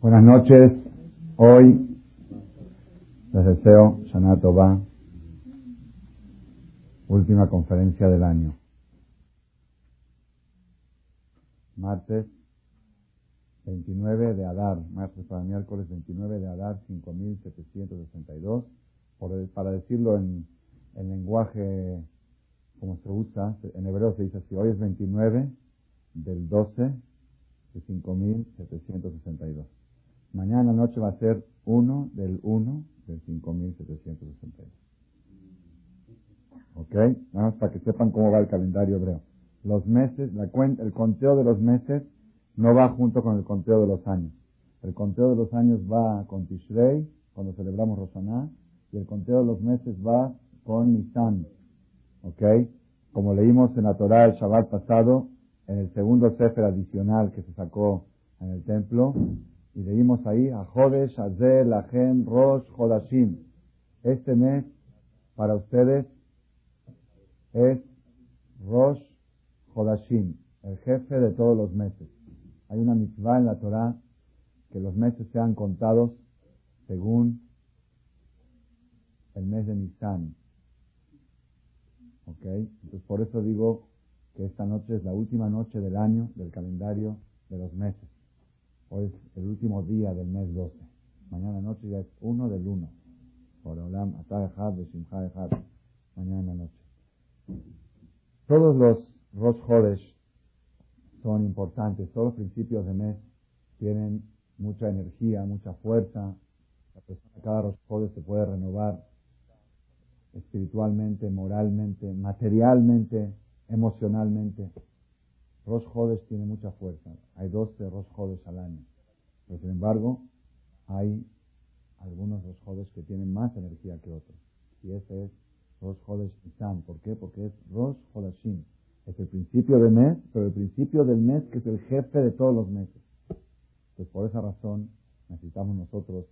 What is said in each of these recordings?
Buenas noches. Hoy les deseo Shana Tova, última conferencia del año. Martes 29 de Adar, martes para miércoles 29 de Adar 5762, por, para decirlo en, en lenguaje como se usa, en hebreo se dice así, hoy es 29 del 12 de 5762. Mañana noche va a ser 1 del 1 del 5762. ¿Ok? Nada más para que sepan cómo va el calendario hebreo. Los meses, la cuenta, el conteo de los meses no va junto con el conteo de los años. El conteo de los años va con Tishrei, cuando celebramos Rosaná, y el conteo de los meses va con Nisan. ¿Ok? Como leímos en la Torah el Shabbat pasado, en el segundo Sefer adicional que se sacó en el templo, y leímos ahí a Jodesh, Azel, Lachem, Rosh, Jodashim. Este mes para ustedes es Rosh Jodashim, el jefe de todos los meses. Hay una mitzvah en la Torah que los meses sean contados según el mes de Nisan. ¿Ok? Entonces por eso digo que esta noche es la última noche del año del calendario de los meses. Hoy es el último día del mes 12. Mañana noche ya es uno del uno. Por Olam, de Mañana noche. Todos los Rosh son importantes. Todos los principios de mes tienen mucha energía, mucha fuerza. La persona cada Rosh se puede renovar espiritualmente, moralmente, materialmente, emocionalmente. Rosh Hodesh tiene mucha fuerza. Hay 12 Rosh Hodesh al año. Pero sin embargo, hay algunos Rosh Hodesh que tienen más energía que otros. Y ese es Rosh Hodesh Nisan. ¿Por qué? Porque es Rosh Hodeshim. Es el principio del mes, pero el principio del mes que es el jefe de todos los meses. Pues por esa razón necesitamos nosotros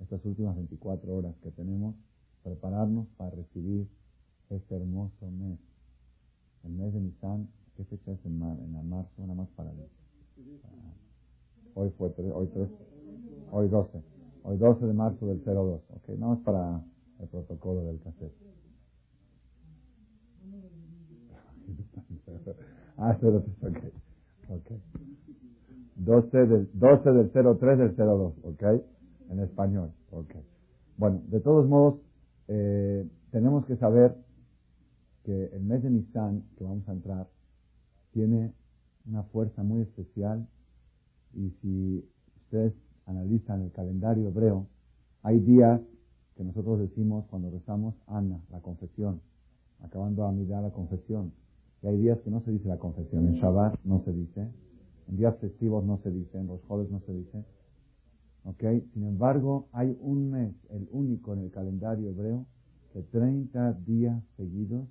estas últimas 24 horas que tenemos prepararnos para recibir este hermoso mes. El mes de Nisan, ¿qué fecha es en, mar, en marzo? Una más para ver. Hoy fue, hoy 3, hoy 12. Hoy 12 de marzo del 02. Ok, no es para el protocolo del cassette. ah, 03, ok. Ok. 12 del, 12 del 03 del 02, ok. En español, ok. Bueno, de todos modos, eh, tenemos que saber que el mes de Nisan que vamos a entrar tiene una fuerza muy especial y si ustedes analizan el calendario hebreo, hay días que nosotros decimos cuando rezamos Ana, la confesión, acabando a mirar la confesión. Y hay días que no se dice la confesión. En Shabbat no se dice. En días festivos no se dice. En los jueves no se dice. ¿Ok? Sin embargo, hay un mes, el único en el calendario hebreo, que 30 días seguidos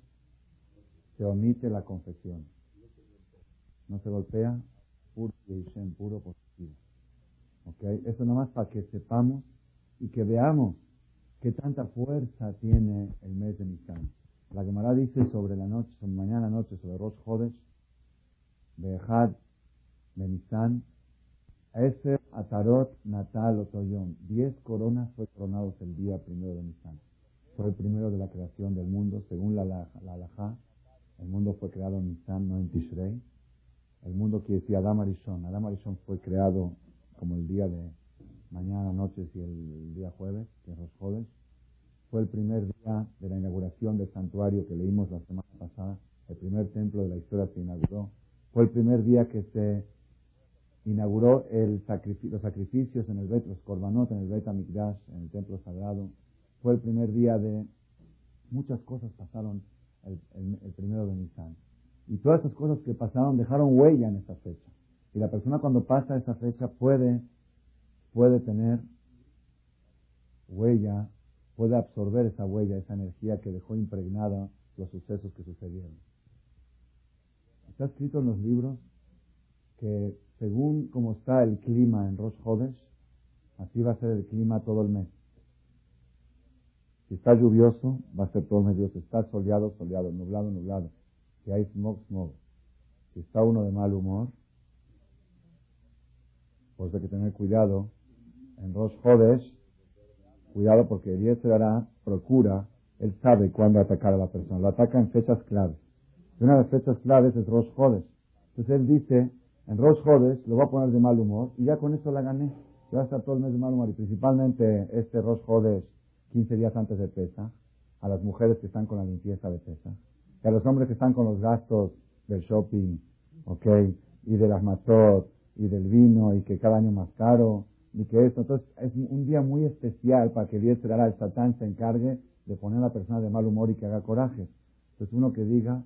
se omite la confesión. No se golpea, puro puro positivo. ¿Ok? Eso nomás para que sepamos y que veamos qué tanta fuerza tiene el mes de Nisan. La Gemara dice sobre la noche, sobre mañana noche, sobre Rosh Hodesh, Behad, de Nisan, ese Atarot Natal Otoyón. Diez coronas fue coronados el día primero de Nisan. Fue el primero de la creación del mundo, según la, la, la El mundo fue creado en Nisan, no en Tishrei. El mundo que decía Adam Arishon. Adam Arishon fue creado como el día de mañana, noche y el día jueves, que es los jueves. Fue el primer día de la inauguración del santuario que leímos la semana pasada. El primer templo de la historia se inauguró. Fue el primer día que se inauguró el los sacrificios en el Bet, los Korbanot en el Bet Amikdash, en el templo sagrado. Fue el primer día de muchas cosas pasaron el, primero de Nisan. Y todas esas cosas que pasaron dejaron huella en esa fecha. Y la persona cuando pasa esa fecha puede, puede tener huella, puede absorber esa huella, esa energía que dejó impregnada los sucesos que sucedieron. Está escrito en los libros que según como está el clima en Rosh Hodesh, así va a ser el clima todo el mes. Si está lluvioso, va a ser todo el mes. Si está soleado, soleado, nublado, nublado. Si hay smog, smog. Si está uno de mal humor, pues hay que tener cuidado en Rosh Hodesh, cuidado porque el dará procura, él sabe cuándo atacar a la persona. Lo ataca en fechas claves. Y una de las fechas claves es Rosh Hodesh. Entonces él dice, en Rosh Hodesh lo voy a poner de mal humor y ya con eso la gané. Ya va a estar todo el mes de mal humor y principalmente este Rosh Hodesh, 15 días antes de Pesa, a las mujeres que están con la limpieza de Pesa, y a los hombres que están con los gastos del shopping, ok, y de las matzot, y del vino, y que cada año más caro, y que esto. Entonces, es un día muy especial para que Dios el Satán se encargue de poner a la persona de mal humor y que haga coraje. Entonces, uno que diga,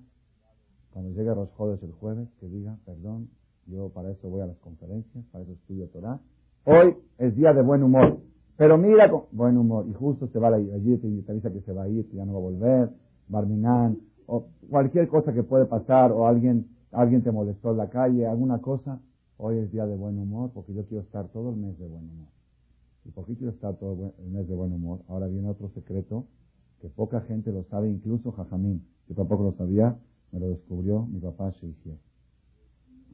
cuando llegue a los jueves el jueves, que diga, perdón, yo para eso voy a las conferencias, para eso estudio Torah. Hoy es día de buen humor. Pero mira con buen humor. Y justo se va allí, te, te avisa que se va a ir, que ya no va a volver. Barminán, o cualquier cosa que puede pasar, o alguien, alguien te molestó en la calle, alguna cosa. Hoy es día de buen humor porque yo quiero estar todo el mes de buen humor. ¿Y por qué quiero estar todo el mes de buen humor? Ahora viene otro secreto que poca gente lo sabe, incluso Jajamín. Yo tampoco lo sabía, me lo descubrió mi papá Sheikh.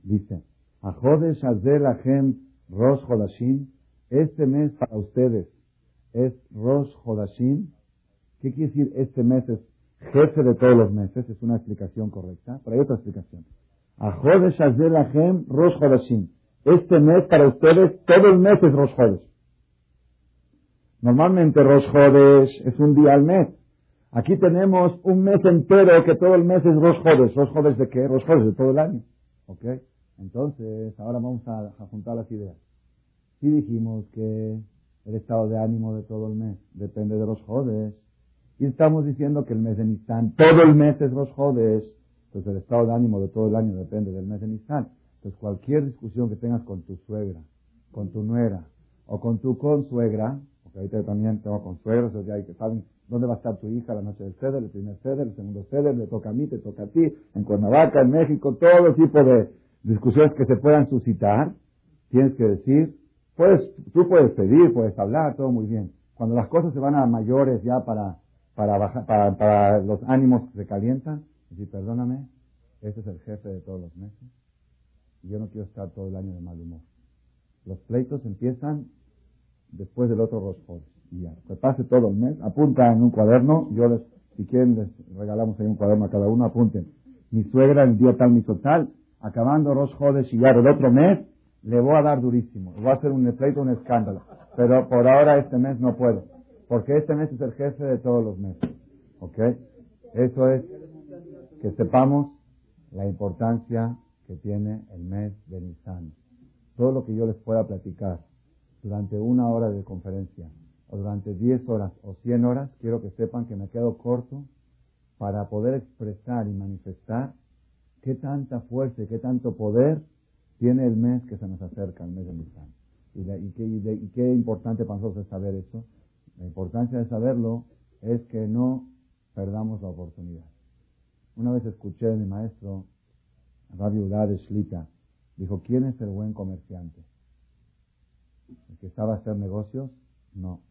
Dice, Ajodesh Azel Ahem Rosh Hodashim, este mes para ustedes es Rosh Hodashim. ¿Qué quiere decir este mes es jefe de todos los meses? Es una explicación correcta, pero hay otra explicación. Ajodesh Azel Ahem Rosh Hodashim. Este mes para ustedes, todo el mes es Rosh Hodesh. Normalmente Rosh Hodesh es un día al mes. Aquí tenemos un mes entero que todo el mes es Rosh Hodesh. ¿Rosh Hodesh de qué? Rosh Hodesh de todo el año. ¿Ok? Entonces, ahora vamos a, juntar las ideas. Si dijimos que el estado de ánimo de todo el mes depende de los jodes, y estamos diciendo que el mes de todo el mes es los jodes, pues el estado de ánimo de todo el año depende del mes de. Entonces, cualquier discusión que tengas con tu suegra, con tu nuera, o con tu consuegra, porque ahorita también tengo consuegros, o hay que saben dónde va a estar tu hija la noche del ceder, el primer ceder, el segundo ceder, le toca a mí, te toca a ti, en Cuernavaca, en México, todo tipo de, discusiones que se puedan suscitar, tienes que decir, puedes, tú puedes pedir, puedes hablar, todo muy bien. Cuando las cosas se van a mayores ya para, para, bajar, para, para los ánimos que se calientan, decir, perdóname, este es el jefe de todos los meses yo no quiero estar todo el año de mal humor. Los pleitos empiezan después del otro roscón. Y ya, que pase todo el mes, apunta en un cuaderno, yo les, si quieren les regalamos ahí un cuaderno a cada uno, apunten. Mi suegra el día tal, mi total, acabando Rosh Hodesh y ya el otro mes, le voy a dar durísimo. Le voy a hacer un pleito, un escándalo. Pero por ahora este mes no puedo. Porque este mes es el jefe de todos los meses. ¿Ok? Eso es que sepamos la importancia que tiene el mes de Nisan. Todo lo que yo les pueda platicar durante una hora de conferencia, o durante 10 horas o 100 horas, quiero que sepan que me quedo corto para poder expresar y manifestar qué tanta fuerza y qué tanto poder tiene el mes que se nos acerca, el mes de Nisan. Y, y, qué, importante para nosotros es saber eso. La importancia de saberlo es que no perdamos la oportunidad. Una vez escuché de mi maestro, Rabbi de Shlita, dijo, ¿quién es el buen comerciante? ¿El que sabe hacer negocios? No.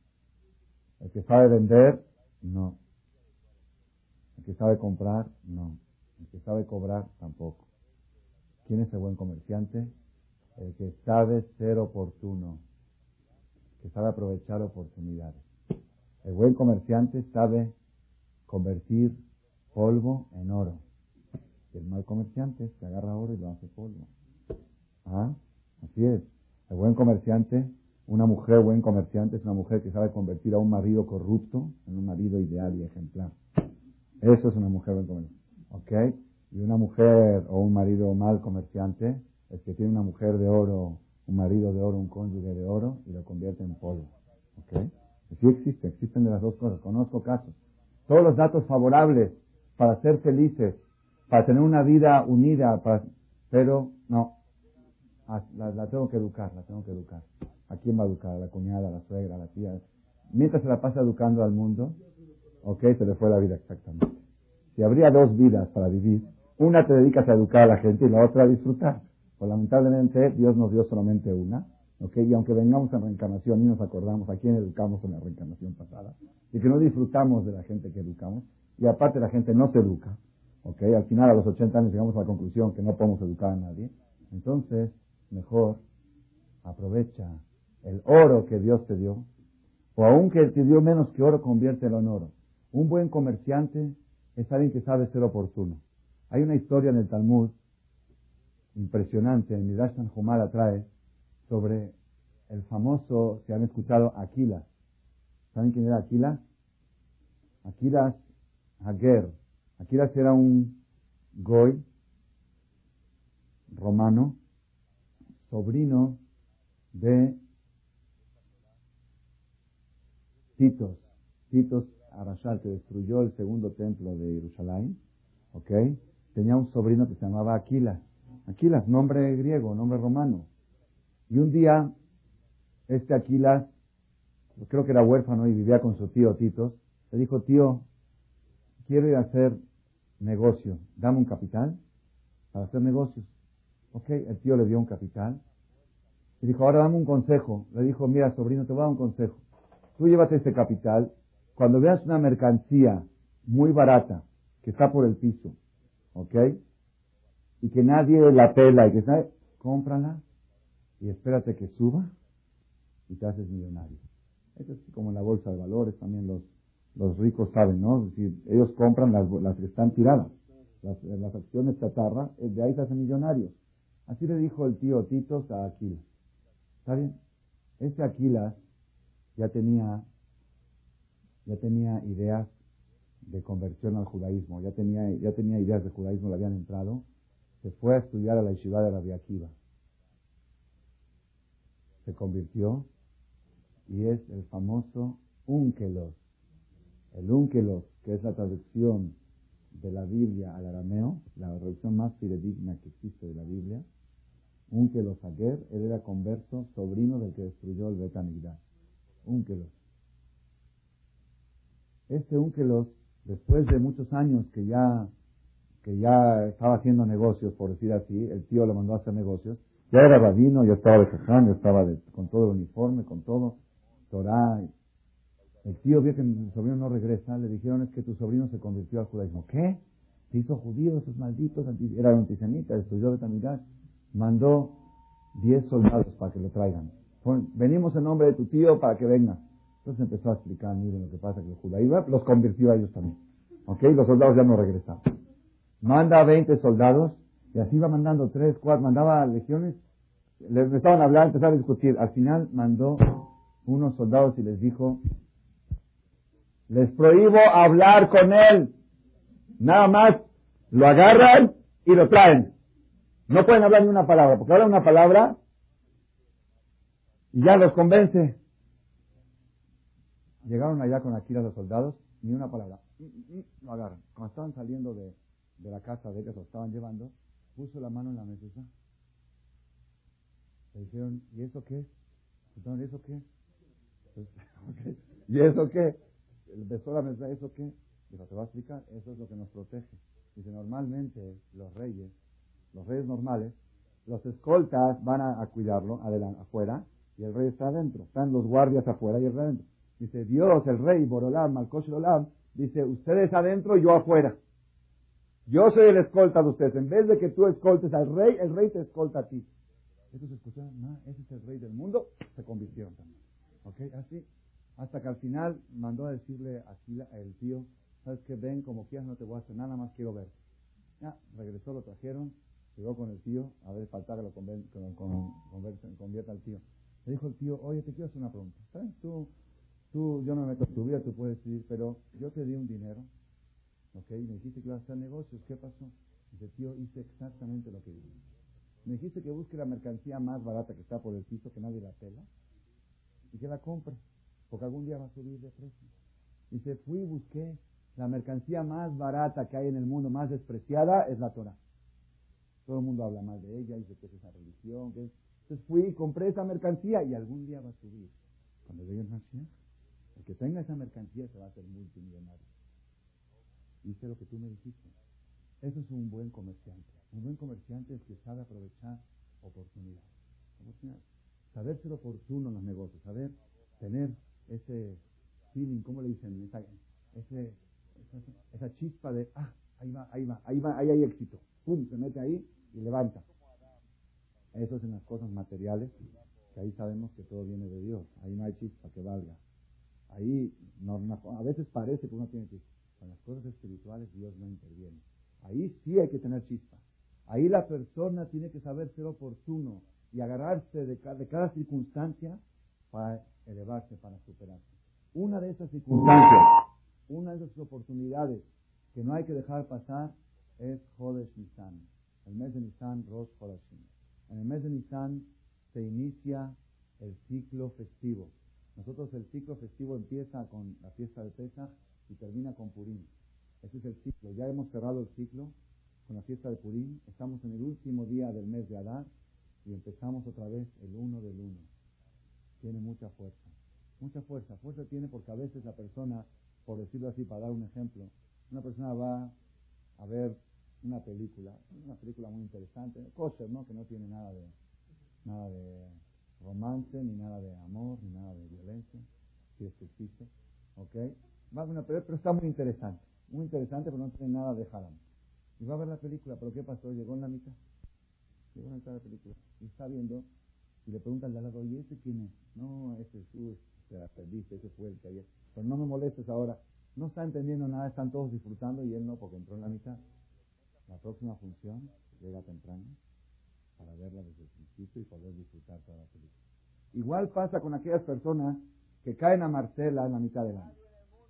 ¿El que sabe vender? No. ¿El que sabe comprar? No. El que sabe cobrar tampoco. ¿Quién es el buen comerciante? El que sabe ser oportuno, que sabe aprovechar oportunidades. El buen comerciante sabe convertir polvo en oro. el mal comerciante se agarra oro y lo hace polvo. ¿Ah? Así es. El buen comerciante, una mujer buen comerciante es una mujer que sabe convertir a un marido corrupto en un marido ideal y ejemplar. Eso es una mujer buen comerciante. ¿Ok? Y una mujer o un marido mal comerciante es que tiene una mujer de oro, un marido de oro, un cónyuge de oro y lo convierte en polvo. ¿Ok? Sí existe, existen de las dos cosas. Conozco casos. Todos los datos favorables para ser felices, para tener una vida unida, pero no. Ah, la, la, tengo que educar, la tengo que educar. ¿A quién va a educar? ¿A la cuñada, a la suegra, a la tía? Mientras se la pasa educando al mundo, ok, se le fue la vida exactamente. Si habría dos vidas para vivir, una te dedicas a educar a la gente y la otra a disfrutar. Pues lamentablemente Dios nos dio solamente una. ¿Ok? Y aunque vengamos en reencarnación y nos acordamos a quién educamos en la reencarnación pasada, y que no disfrutamos de la gente que educamos, y aparte la gente no se educa, ¿ok? Al final, a los 80 años, llegamos a la conclusión que no podemos educar a nadie. Entonces, mejor aprovecha el oro que Dios te dio, o aunque te dio menos que oro, conviértelo en oro. Un buen comerciante es alguien que sabe ser oportuno. Hay una historia en el Talmud impresionante, en Midrash Tanjumar trae, sobre el famoso, si han escuchado, Aquila. ¿Saben quién era Aquila? Aquilas Hager. Aquilas era un goy romano, sobrino de Titos. Titos Arashal, que destruyó el segundo templo de Jerusalén. ¿Ok? Tenía un sobrino que se llamaba Aquilas. Aquilas, nombre griego, nombre romano. Y un día, este Aquilas, creo que era huérfano y vivía con su tío Titos, le dijo, tío, quiero ir a hacer negocio, dame un capital para hacer negocios. Ok, el tío le dio un capital. Y dijo, ahora dame un consejo. Le dijo, mira, sobrino, te voy a dar un consejo. Tú llévate ese capital. Cuando veas una mercancía muy barata que está por el piso, ¿ok? Y que nadie la pela y que nadie, cómprala y espérate que suba y te haces millonario. Eso es como en la bolsa de valores, también los, los ricos saben, ¿no? Es decir, ellos compran las, las que están tiradas, las, acciones chatarra, eh, de ahí se hacen millonarios. Así le dijo el tío Titos a Aquilas. ¿Está bien? Este Aquilas ya tenía, ya tenía ideas de conversión al judaísmo, ya tenía, ya tenía ideas de judaísmo, le habían entrado, se fue a estudiar a la yeshiva de Rabbi Akiva. Se convirtió y es el famoso Unkelos. El Unkelos, que es la traducción de la Biblia al arameo, la traducción más fidedigna que existe de la Biblia, Unkelos Aguer, él era converso, sobrino del que destruyó el Betamigdash. Unkelos. Este Unkelos, después de muchos años que ya, que ya estaba haciendo negocios, por decir así, el tío le mandó a hacer negocios, ya era rabino, ya estaba de jaján, ya estaba con todo el uniforme, con todo, Torah. El tío vio que mi sobrino no regresa, le dijeron es que tu sobrino se convirtió al judaísmo. ¿Qué? Se hizo judío, esos malditos, era antisemita, destruyó Betamigdash mandó 10 soldados para que lo traigan. Venimos en nombre de tu tío para que venga. Entonces empezó a explicar, miren lo que pasa, que el judaísmo los convirtió a ellos también. ¿Ok? Los soldados ya no regresaron. Manda a 20 soldados y así va mandando 3, 4, mandaba legiones. Les estaban hablando, empezaron a discutir. Al final mandó unos soldados y les dijo, les prohíbo hablar con él. Nada más lo agarran y lo traen. No pueden hablar ni una palabra, porque hablan una palabra y ya los convence. Llegaron allá con Aquila los soldados, ni una palabra. Mm, mm, mm, lo agarran. Cuando estaban saliendo de, la casa de ellos, lo estaban llevando, puso la mano en la mesa. Le dijeron, ¿y eso qué? ¿y eso qué? Pues, ¿Y eso qué? Besó la mesa, ¿eso qué? Dijo, te va a explicar, eso es lo que nos protege. Dice, normalmente los reyes los reyes normales, los escoltas van a, cuidarlo adelante, afuera y el rey está adentro. Están los guardias afuera y el rey adentro. Dice Dios, el rey, Borolam, Malkosh dice ustedes adentro, yo afuera. Yo soy el escolta de ustedes. En vez de que tú escoltes al rey, el rey te escolta a ti. Eso se escucharon, ese es el rey del mundo, se convirtieron también. ¿Ok? Así. Hasta que al final mandó a decirle aquí el tío, sabes que ven como quieras, no te voy a hacer nada más, quiero ver. Ya, regresó, lo trajeron, Llegó con el tío, a ver, falta que lo convierta al tío. Le dijo el tío, oye, te quiero hacer una pregunta. ¿Sabes? Tú, tú, yo no me meto en tu vida, tú puedes decir, pero yo te di un dinero, ¿ok? Me dijiste que ibas a hacer negocios, ¿qué pasó? Dice, tío, hice exactamente lo que dije. Me dijiste que busque la mercancía más barata que está por el piso, que nadie la pela, y que la compre, porque algún día va a subir de precio. Dice, fui y busqué la mercancía más barata que hay en el mundo, más despreciada, es la Torah. Todo el mundo habla mal de ella, dice que es esa religión. Que Entonces fui y compré esa mercancía y algún día va a subir. Cuando llegue el Mashiach, el que tenga esa mercancía se va a hacer multimillonario. Hice lo que tú me dijiste. Eso es un buen comerciante. Un buen comerciante es que sabe aprovechar oportunidades. Saber ser oportuno en los negocios, saber tener ese feeling, ¿cómo le dicen? Esa, esa, chispa de, ah, ahí va, ahí va, ahí va, ahí hay éxito. Pum, se mete ahí y levanta. Eso es en las cosas materiales, que ahí sabemos que todo viene de Dios. Ahí no hay chispa que valga. Ahí a veces parece que uno tiene chispa. Con las cosas espirituales Dios no interviene. Ahí sí hay que tener chispa. Ahí la persona tiene que saber ser oportuno y agarrarse de cada, de cada circunstancia para elevarse, para superarse. Una de esas circunstancias, una de esas oportunidades que no hay que dejar pasar es Jodesh Nisan. El mes de Nisan, Rosh Chodeshim. En el mes de Nisan se inicia el ciclo festivo. Nosotros el ciclo festivo empieza con la fiesta de Pesach y termina con Purim. Ese es el ciclo. Ya hemos cerrado el ciclo con la fiesta de Purim. Estamos en el último día del mes de Adar y empezamos otra vez el uno del uno. Tiene mucha fuerza. Mucha fuerza. Fuerza tiene porque a veces la persona, por decirlo así, para dar un ejemplo, una persona va a ver una película, una película muy interesante, kosher, ¿no? Que no tiene nada de, nada de romance, ni nada de amor, ni nada de violencia, si es que existe, ¿ok? Va a ver una película, pero está muy interesante, muy interesante, pero no tiene nada de haram. Y va a ver la película, pero ¿qué pasó? Llegó en la mitad, llegó en la mitad de la película, y está viendo, y le pregunta al de lado, ¿y ese quién es? No, ese es tú, te la perdiste, ese fue el que ayer. Pero no me molestes ahora, no está entendiendo nada, están todos disfrutando y él no, porque entró en la mitad. La próxima función llega temprano para verla desde el principio y poder disfrutar toda la película. Igual pasa con aquellas personas que caen a Marcela en la mitad del año.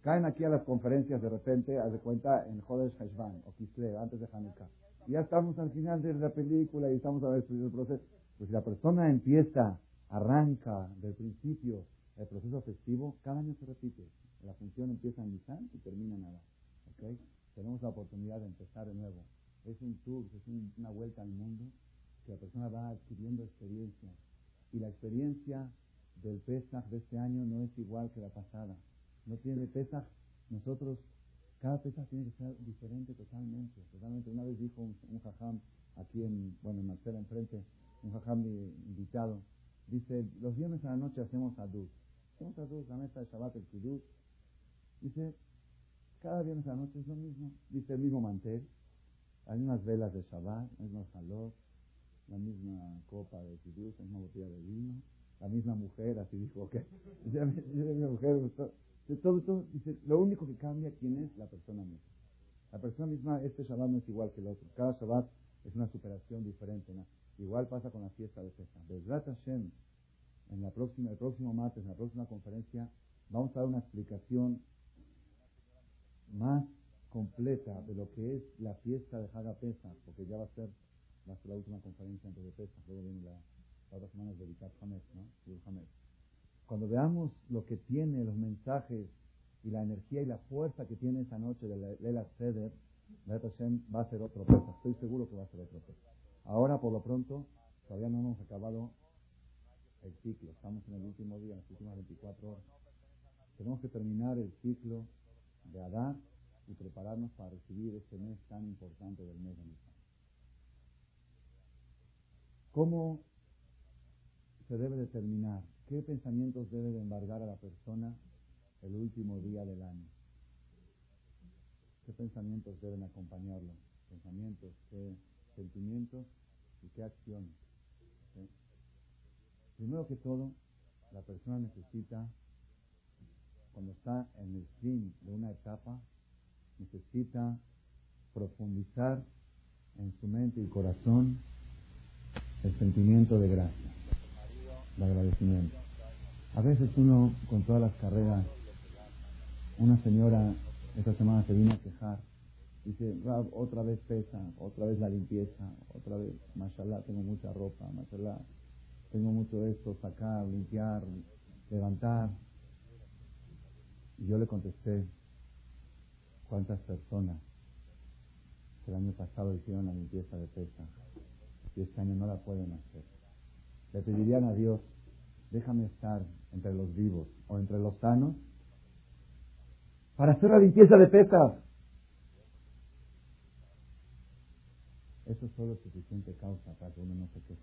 Caen aquí a las conferencias de repente, haz de cuenta, en Jodesh Heshvan o Kislev, antes de Hanukkah. Y ya estamos al final de la película y estamos a ver el proceso. Pues si la persona empieza, arranca del principio el proceso festivo, cada año se repite. La función empieza en Nisan y termina en Adar. ¿okay? Tenemos la oportunidad de empezar de nuevo. Es un tour, es una vuelta al mundo que la persona va adquiriendo experiencia. Y la experiencia del Pesach de este año no es igual que la pasada. No tiene Pesach, nosotros, cada Pesach tiene que ser diferente totalmente. Totalmente. Una vez dijo un, jajam aquí en, bueno, en Marcela enfrente, un jajam invitado, dice, los viernes a la noche hacemos adus. Hacemos adus, la mesa de Shabbat, el kiddush, Dice, cada viernes a la noche es lo mismo. Dice el mismo mantel, hay unas velas de Shabbat, el mismo salón, la misma copa de Kiddush, la misma botella de vino, la misma mujer, así dijo, ok. Dice, mi mujer, todo, todo, dice, lo único que cambia quién es la persona misma. La persona misma, este Shabbat no es igual que el otro. Cada Shabbat es una superación diferente. Igual pasa con la fiesta de Pesach. Bezrat Hashem, en la próxima, el próximo martes, en la próxima conferencia, vamos a dar una explicación más completa de lo que es la fiesta de Haga Pesach, porque ya va a ser la última conferencia antes de luego viene la, otra semana de Vikat Hamed, ¿no? Cuando veamos lo que tiene los mensajes y la energía y la fuerza que tiene esa noche de Lela Seder, va a ser otro Pesach. Estoy seguro que va a ser otro Pesach. Ahora, por lo pronto, todavía no hemos acabado el ciclo. Estamos en el último día, en las últimas 24 horas. Tenemos que terminar el ciclo de Adán y prepararnos para recibir este mes tan importante del mes de Nisan. ¿Cómo se debe determinar? ¿Qué pensamientos debe de embargar a la persona el último día del año? ¿Qué pensamientos deben acompañarlo? Pensamientos, qué sentimientos y qué acciones. Primero que todo, la persona necesita cuando está en el fin de una etapa, necesita profundizar en su mente y corazón el sentimiento de gracia, el agradecimiento. A veces uno, con todas las carreras, una señora esta semana se vino a quejar, dice, otra vez pesa, otra vez la limpieza, otra vez, mashallah, tengo mucha ropa, mashallah, tengo mucho esto, sacar, limpiar, levantar, y yo le contesté, ¿cuántas personas el año pasado hicieron la limpieza de pesa y este año no la pueden hacer? Le pedirían a Dios, déjame estar entre los vivos o entre los sanos para hacer la limpieza de pesas. Eso solo es suficiente causa para que uno no se queje.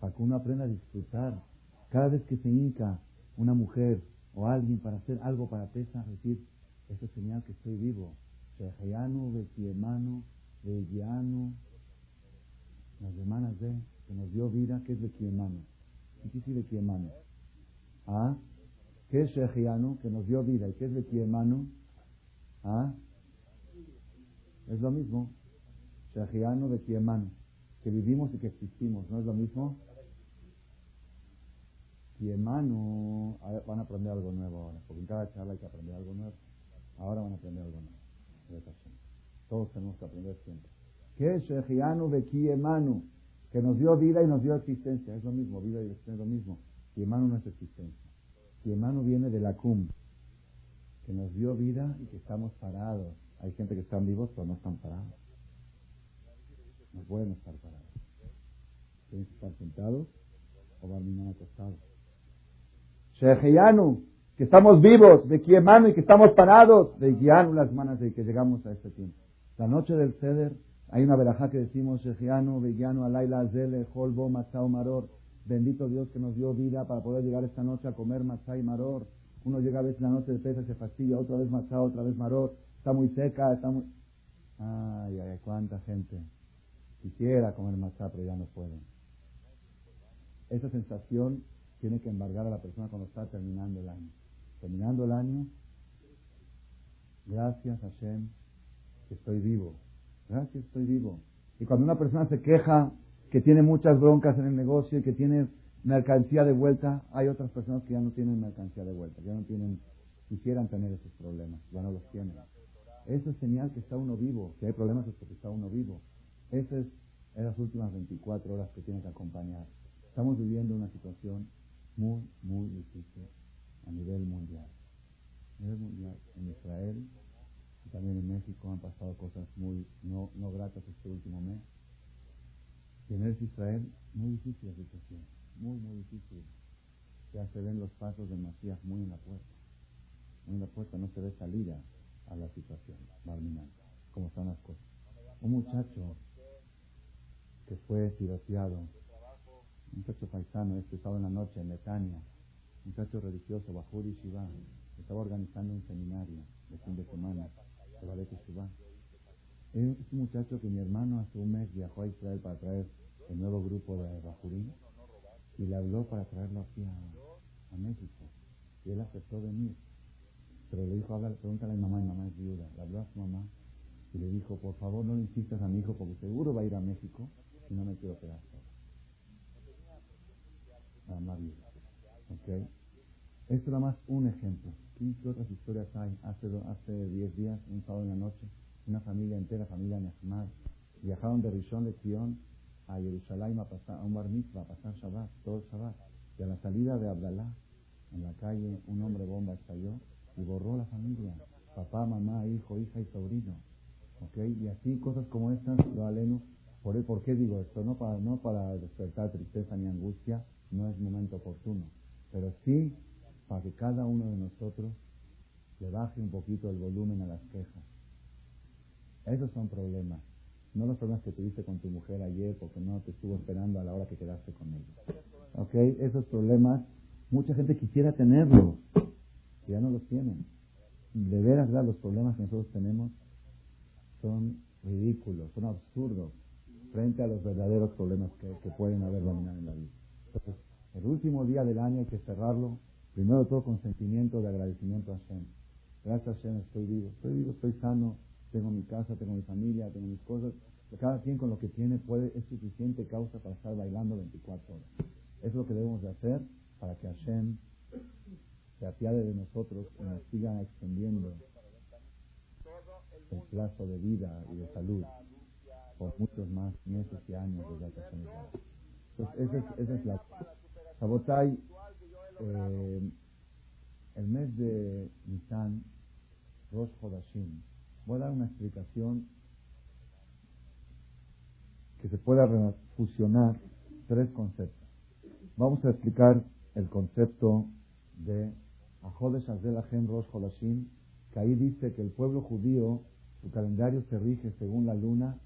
Para que uno aprenda a disfrutar. Cada vez que se hinca una mujer o alguien para hacer algo para Pesach, decir, eso es señal que estoy vivo. Shehayanu, Bekiemano, Begiano, las hermanas de que nos dio vida, que es Bekiemano. ¿Qué quiere Bequiemanu? ¿Ah? ¿Qué es Shejianu? Que nos dio vida. ¿Y qué es Bequiemanu? ¿Ah? Es lo mismo. Shejianu, Bequiemanu. Que vivimos y que existimos. ¿No es lo mismo? Kiemanu. Van a aprender algo nuevo ahora. Porque en cada charla hay que aprender algo nuevo. Ahora van a aprender algo nuevo. Todos tenemos que aprender siempre. ¿Qué es Shejianu, Bequiemanu? Que nos dio vida y nos dio existencia. Es lo mismo, vida y existencia es lo mismo. Y hermano no es existencia. Y hermano viene de la cum, que nos dio vida y que estamos parados. Hay gente que están vivos pero no están parados. No pueden estar parados. Tienen que estar sentados o dormir acostados. Sheheyanu, que estamos vivos, de hermano y que estamos parados, de Guianu las manos de que llegamos a este tiempo. La noche del ceder hay una verajá que decimos, Shejiano, Begiano, Alaila, Zele, Holbo, Matzah, Maror. Bendito Dios que nos dio vida para poder llegar esta noche a comer Matzah y Maror. Uno llega a veces la noche de pesa, se fastidia, otra vez Matzah, otra vez Maror. Está muy seca, está muy... Ay, ay, cuánta gente quisiera comer Matzah, pero ya no puede. Esa sensación tiene que embargar a la persona cuando está terminando el año. Terminando el año, gracias a Hashem que estoy vivo Gracias, estoy vivo. Y cuando una persona se queja que tiene muchas broncas en el negocio y que tiene mercancía de vuelta, hay otras personas que ya no tienen mercancía de vuelta, ya no tienen, quisieran tener esos problemas, ya no los tienen. Eso es señal que está uno vivo, que hay problemas es porque está uno vivo. Esas es las últimas 24 horas que tiene que acompañar. Estamos viviendo una situación muy, muy difícil a nivel mundial. A nivel mundial, en Israel, también en México han pasado cosas muy no, no gratas este último mes. Y en el Israel, muy difícil la situación, muy, muy difícil. Ya se ven los pasos de Macías muy en la puerta. Muy en la puerta, no se ve salida a la situación, como están las cosas. Un muchacho que fue tiroteado, un muchacho paisano, este en la noche en Netania, un muchacho religioso, Bajur y Shiva, estaba organizando un seminario de fin de semana es un muchacho que mi hermano hace un mes viajó a Israel para traer el nuevo grupo de Bajurín y le habló para traerlo aquí a, México. Y él aceptó venir. Pero le dijo, habla, pregúntale a mi mamá, mi mamá es viuda. Le habló a su mamá y le dijo, por favor no le insistas a mi hijo porque seguro va a ir a México y no me quiero quedar solo. La mamá viuda. ¿Ok? Es nada más un ejemplo. ¿Qué otras historias hay? Hace, hace diez días, un sábado en la noche, una familia entera, familia Nehmad, viajaron de Rishon de Kion a Jerusalén a, pasar, a un bar mitzvah, a pasar Shabbat, todo Shabbat. Y a la salida de Abdalá, en la calle, un hombre bomba estalló y borró la familia. Papá, mamá, hijo, hija y sobrino. ¿Okay? Y así cosas como estas, lo aleno. ¿Por, ¿Por qué digo esto? No para, no para despertar tristeza ni angustia, no es momento oportuno. Pero sí para que cada uno de nosotros le baje un poquito el volumen a las quejas. Esos son problemas. No los problemas que tuviste con tu mujer ayer porque no te estuvo esperando a la hora que quedaste con ella. ¿Ok? Esos problemas, mucha gente quisiera tenerlos, ya no los tienen. De veras, los problemas que nosotros tenemos son ridículos, son absurdos frente a los verdaderos problemas que, que pueden haber dominado en la vida. Entonces, el último día del año hay que cerrarlo Primero todo con sentimiento de agradecimiento a Hashem. Gracias a Hashem estoy vivo. Estoy vivo, estoy sano, tengo mi casa, tengo mi familia, tengo mis cosas. Cada quien con lo que tiene puede, es suficiente causa para estar bailando 24 horas. Es lo que debemos de hacer para que Hashem se apiade de nosotros y nos siga extendiendo el plazo de vida y de salud por muchos más meses y años desde Hashem. Entonces, esa es, esa es la... Sabotai eh, el mes de Nisan, Rosh Hodashim, voy a dar una explicación que se pueda fusionar tres conceptos. Vamos a explicar el concepto de Ahodesh Azelachem Rosh Hodashim, que ahí dice que el pueblo judío, su calendario se rige según la luna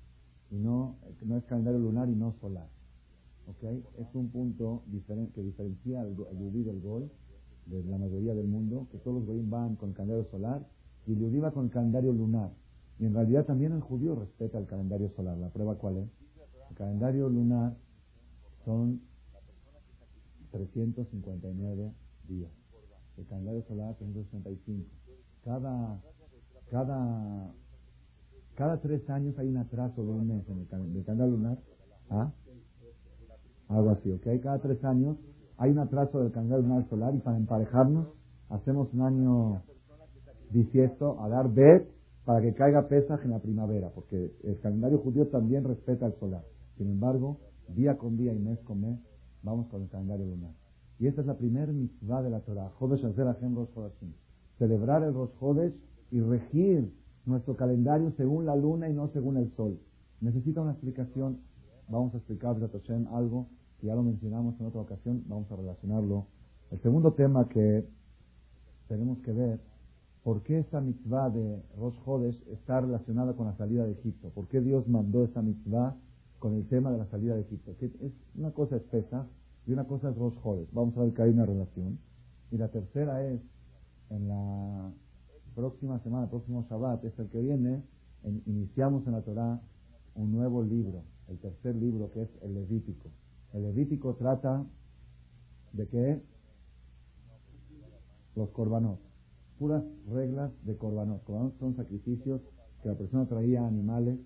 y no, no es calendario lunar y no solar. ¿Okay? Es un punto diferente, que diferencia al, Yudí del Gol, de la mayoría del mundo, que todos los goyim van con el calendario solar y el Yudí va con el calendario lunar. Y en realidad también el judío respeta el calendario solar. ¿La prueba cuál es? El calendario lunar son 359 días. El calendario solar 365. Cada, cada, cada tres años hay un atraso de un mes en el, calendario lunar. ¿Ah? Algo así, ¿ok? Cada tres años hay un atraso del calendario lunar solar y para emparejarnos hacemos un año bisiesto a dar bet para que caiga Pesaj en la primavera, porque el calendario judío también respeta el solar. Sin embargo, día con día y mes con mes, vamos con el calendario lunar. Y esta es la primera mitzvah de la Torah, Jodesh Celebrar el Rosh Hodesh y regir nuestro calendario según la luna y no según el sol. Necesita una explicación. Vamos a explicar Hashem algo que ya lo mencionamos en otra ocasión, vamos a relacionarlo. El segundo tema que tenemos que ver ¿Por qué esta mitzvah de Rosh Hodesh está relacionada con la salida de Egipto? ¿Por qué Dios mandó esta mitzvah con el tema de la salida de Egipto? Es una cosa espesa y una cosa es Rosh Hodesh. Vamos a ver que hay una relación. Y la tercera es, en la próxima semana, el próximo Shabbat, es el que viene, iniciamos en la Torah un nuevo libro, el tercer libro que es el Levítico. El Levítico trata de que los corbanos puras reglas de corbanot. Corbanot son sacrificios que la persona traía animales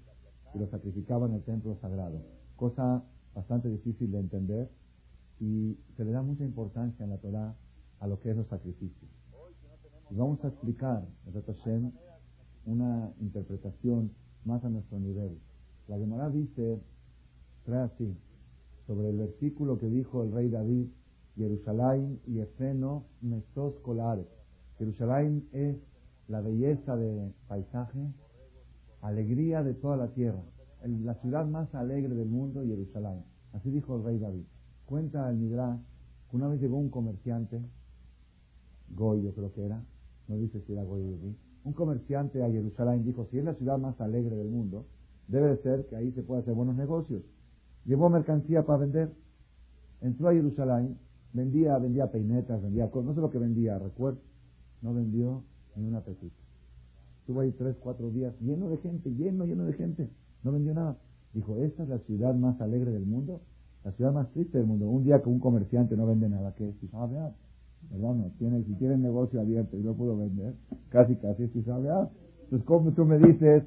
y los sacrificaba en el templo sagrado. Cosa bastante difícil de entender y se le da mucha importancia en la Torah a lo que es los sacrificios. Y vamos a explicar, Hashem, una interpretación más a nuestro nivel. La Gemara dice, trae así, sobre el versículo que dijo el rey David, Jerusalén y Efeno, Mesos Colares. Jerusalén es la belleza de paisaje, alegría de toda la tierra, la ciudad más alegre del mundo, Jerusalén. Así dijo el rey David. Cuenta el Midrash que una vez llegó un comerciante, Goy yo creo que era, no dice si era Goy o un comerciante a Jerusalén dijo, si es la ciudad más alegre del mundo, debe de ser que ahí se puede hacer buenos negocios. Llevó mercancía para vender, entró a Jerusalén, vendía, vendía peinetas, vendía cosas, no sé lo que vendía, recuerdo, no vendió ni una pesita. Estuvo ahí tres, cuatro días lleno de gente, lleno, lleno de gente. No vendió nada. Dijo, esta es la ciudad más alegre del mundo, la ciudad más triste del mundo. Un día que un comerciante no vende nada, ¿qué es? ¿verdad? No, tiene, si tiene negocio abierto y no pudo vender, casi, casi, si sabe, ah. Entonces, ¿cómo tú me dices,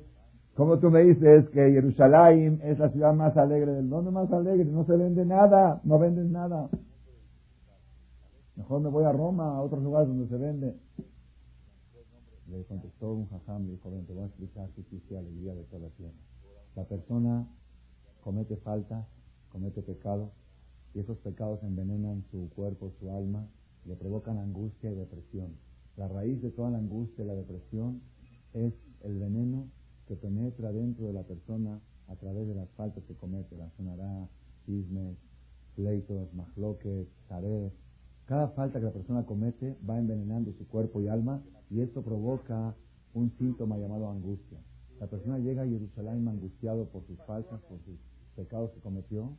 cómo tú me dices que Jerusalén es la ciudad más alegre del mundo? Más alegre, no se vende nada, no venden nada. Mejor me voy a Roma, a otros lugares donde se vende. Le contestó un jajam, le dijo, ven, te voy a explicar qué existe alegría de toda la tierra. La persona comete falta, comete pecado, y esos pecados envenenan su cuerpo, su alma, le provocan angustia y depresión. La raíz de toda la angustia y la depresión es el veneno que penetra dentro de la persona a través de las faltas que comete, la sonará, chismes, pleitos, majloques, tareas, cada falta que la persona comete va envenenando su cuerpo y alma y esto provoca un síntoma llamado angustia. La persona llega a Jerusalén angustiado por sus faltas, por sus pecados que cometió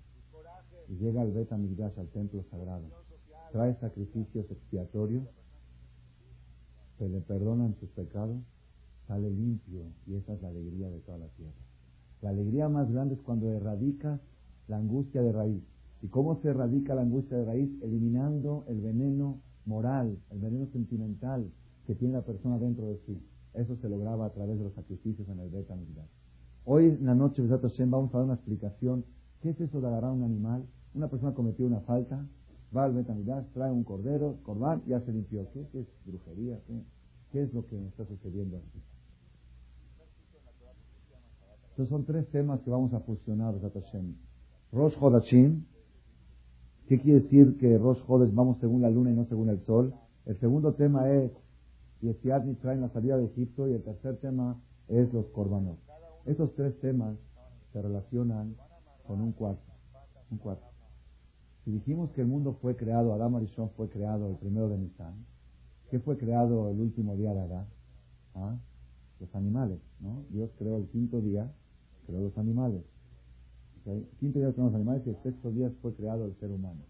y llega al Bet Amigdash, al templo sagrado. Trae sacrificios expiatorios, se le perdonan sus pecados, sale limpio y esa es la alegría de toda la tierra. La alegría más grande es cuando erradicas la angustia de raíz. ¿Y cómo se erradica la angustia de raíz? Eliminando el veneno moral, el veneno sentimental que tiene la persona dentro de sí. Eso se lograba a través de los sacrificios en el Beta Hoy en la noche, vamos a dar una explicación. ¿Qué es eso de agarrar un animal? Una persona cometió una falta, va al Beta trae un cordero, corbán, ya se limpió. ¿Qué, es brujería? ¿Qué, es lo que está sucediendo aquí? Estos son tres temas que vamos a fusionar, Hashem. Rosh Hodashim, ¿Qué quiere decir que Rosh Hodes vamos según la luna y no según el sol? El segundo tema es Yesiat traen la salida de Egipto y el tercer tema es los Corbanos. Esos tres temas se relacionan con un cuarto. Un cuarto. Si dijimos que el mundo fue creado, Adán Arishon fue creado el primero de Nisan, ¿qué fue creado el último día de Adán? ¿Ah? Los animales, ¿no? Dios creó el quinto día, creó los animales. Quinto día son los animales y el sexto día fue creado el ser humano.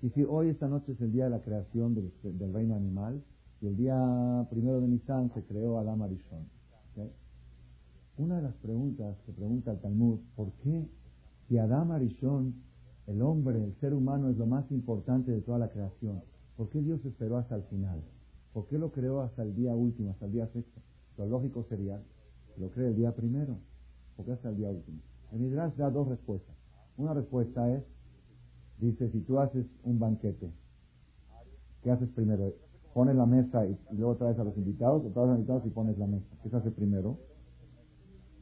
Y si hoy, esta noche, es el día de la creación del, reino animal, y el día primero de Nisan se creó Adam Arishon. Una de las preguntas que pregunta el Talmud, ¿por qué si Adam Arishon El hombre, el ser humano es lo más importante de toda la creación. ¿Por qué Dios esperó hasta el final? ¿Por qué lo creó hasta el día último, hasta el día sexto? Lo lógico sería lo cree el día primero. ¿Por qué hasta el día último? El Midrash da dos respuestas. Una respuesta es, dice, si tú haces un banquete, ¿qué haces primero? ¿Pones la mesa y, luego traes a los invitados o traes a los invitados y pones la mesa? ¿Qué se hace primero?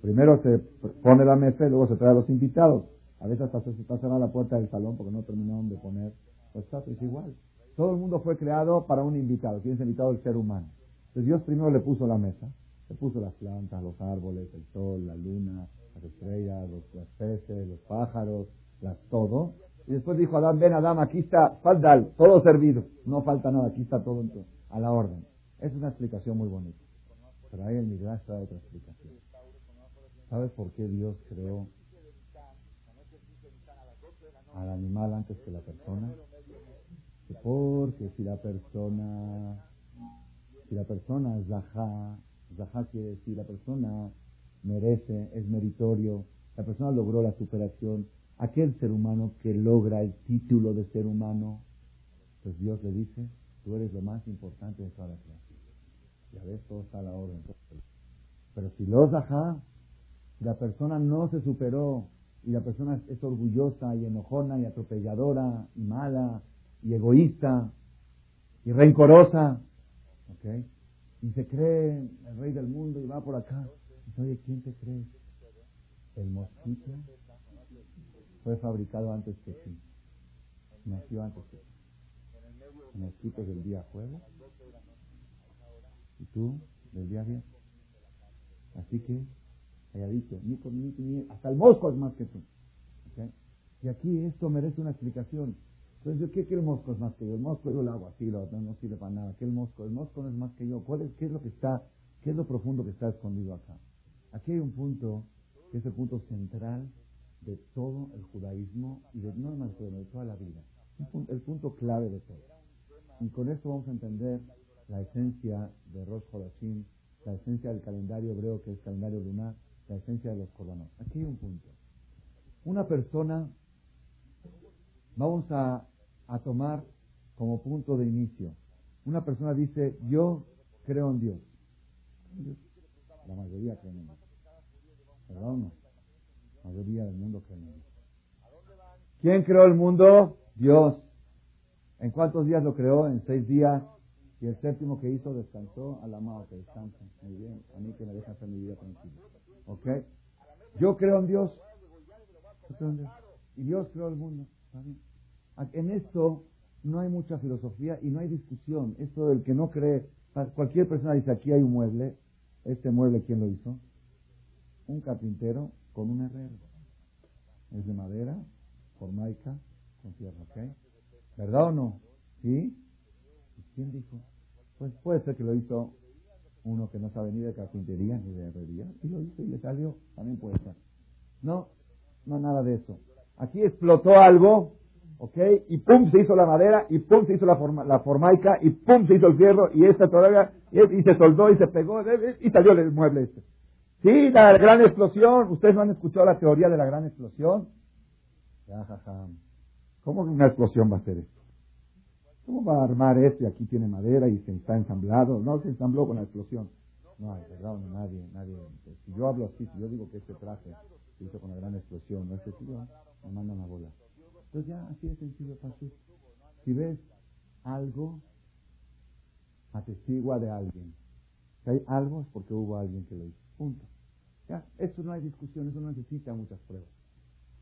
Primero se pone la mesa y luego se trae a los invitados. A veces hasta se está cerrada la puerta del salón porque no terminaron de poner los platos. Es igual. Todo el mundo fue creado para un invitado. ¿Quién es invitado? El ser humano. Entonces Dios primero le puso la mesa. Le puso las plantas, los árboles, el sol, la luna, las estrellas, los, peces, los pájaros, las, todo. Y después dijo Adán, ven Adán, aquí está, falta todo servido. No falta nada, aquí está todo a la orden. Es una explicación muy bonita. Pero ahí el Midrash trae otra explicación. ¿Sabes por qué Dios creó al animal antes que la persona? Porque si la persona, si la persona es Zahá, Zahá quiere decir la persona merece, es meritorio, la persona logró la superación, aquel ser humano que logra el título de ser humano, pues Dios le dice, tú eres lo más importante de toda la creación. Ya ves, todo está a la orden. Pero si lo Zahá, la persona no se superó y la persona es orgullosa y enojona y atropelladora y mala y egoísta y rencorosa, ¿ok? Y se cree el rey del mundo y va por acá. Y oye, ¿quién te cree? El mosquito fue fabricado antes que ti. Nació antes que ti. El mosquito del día jueves y tú del día viernes. Así que dicho, ni, ni, ni, hasta el mosco es más que tú. Y aquí esto merece una explicación. Entonces, ¿qué, ¿qué el mosco es más que yo? El mosco yo lo hago así, lo, no, no sirve para nada. ¿Qué el mosco? El mosco no es más que yo. ¿Cuál es, ¿Qué es lo que está, qué es lo profundo que está escondido acá? Aquí hay un punto que es el punto central de todo el judaísmo y de no más de toda la vida. el punto clave de todo. Y con esto vamos a entender la esencia de Rosh Hodashim, la esencia del calendario hebreo que es calendario lunar, la esencia de los corbanos. Aquí hay un punto. Una persona, vamos a, a tomar como punto de inicio. Una persona dice, yo creo en Dios. La mayoría creen en Dios. ¿Verdad no? La mayoría del mundo cree en Dios. ¿Quién creó el mundo? Dios. ¿En cuántos días lo creó? En seis días. Y el séptimo que hizo descansó, al amado que descansa. Muy bien, a mí que me deja hacer mi vida tranquila. ¿Ok? Yo creo en Dios. Y Dios creó el mundo. En esto no hay mucha filosofía y no hay discusión. Esto del que no cree, cualquier persona dice, aquí hay un mueble. Este mueble, ¿quién lo hizo? Un carpintero con un herrero. Es de madera, formaica, con tierra. ¿Verdad o no? ¿Sí? ¿Quién dijo? Pues puede ser que lo hizo uno que no sabe ni de carpintería ni de herrería, y lo hizo y le salió, también puede ser. No, no nada de eso. Aquí explotó algo, ¿ok? Y pum, se hizo la madera, y pum, se hizo la, forma, la formaica, y pum, se hizo el fierro, y esta todavía, y, se soldó y se pegó, y salió el mueble este. Sí, la gran explosión. ¿Ustedes no han escuchado la teoría de la gran explosión? ¿Cómo una explosión va a ser esto? ¿Cómo va a armar esto y aquí tiene madera y se está ensamblado? No se ensambló con la explosión. No hay, ¿verdad? nadie, nadie. Si yo hablo así, si yo digo que este traje se hizo con la gran explosión, no es sencillo, me mandan una bola. Entonces ya así sencillo. Si ves algo, atestigua de alguien. Si hay algo es porque hubo alguien que lo hizo. Punto. Ya, eso no hay discusión, eso no necesita muchas pruebas.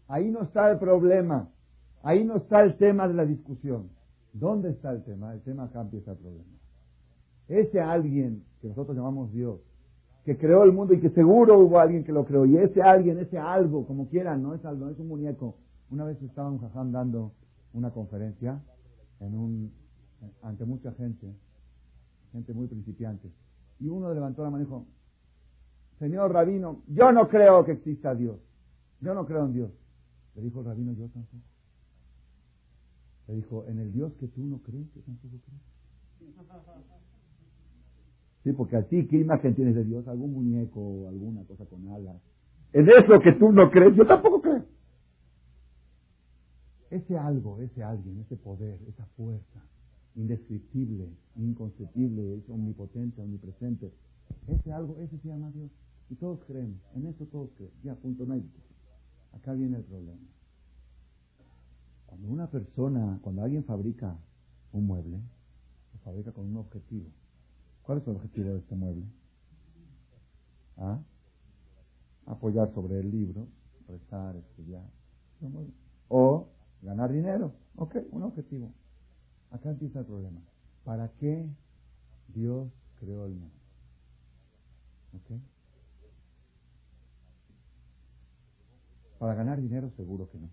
Ahí no está el problema. Ahí no está el tema de la discusión. ¿Dónde está el tema? El tema acá empieza el problema. Ese alguien que nosotros llamamos Dios, que creó el mundo y que seguro hubo alguien que lo creó, y ese alguien, ese algo, como quieran, no es algo, es un muñeco. Una vez estaba un jajam dando una conferencia en un, ante mucha gente, gente muy principiante, y uno levantó la mano y dijo, Señor rabino, yo no creo que exista Dios, yo no creo en Dios. Le dijo el rabino, yo tampoco. Le dijo, en el Dios que tú no crees, yo tampoco creo. Sí, porque a ti, ¿qué imagen tienes de Dios? ¿Algún muñeco o alguna cosa con alas? En eso que tú no crees, yo tampoco creo. ese algo, ese alguien, ese poder, esa fuerza, indescriptible, inconcebible, es omnipotente, omnipresente, ese algo, ese se llama Dios. Y todos creemos, en eso todos creemos. Ya, punto, no Acá viene el problema. Cuando una persona, cuando alguien fabrica un mueble, lo fabrica con un objetivo. ¿Cuál es el objetivo de este mueble? ¿Ah? Apoyar sobre el libro, rezar, estudiar. O ganar dinero. Ok, un objetivo. Acá empieza el problema. ¿Para qué Dios creó el mundo? ¿Ok? Para ganar dinero seguro que no,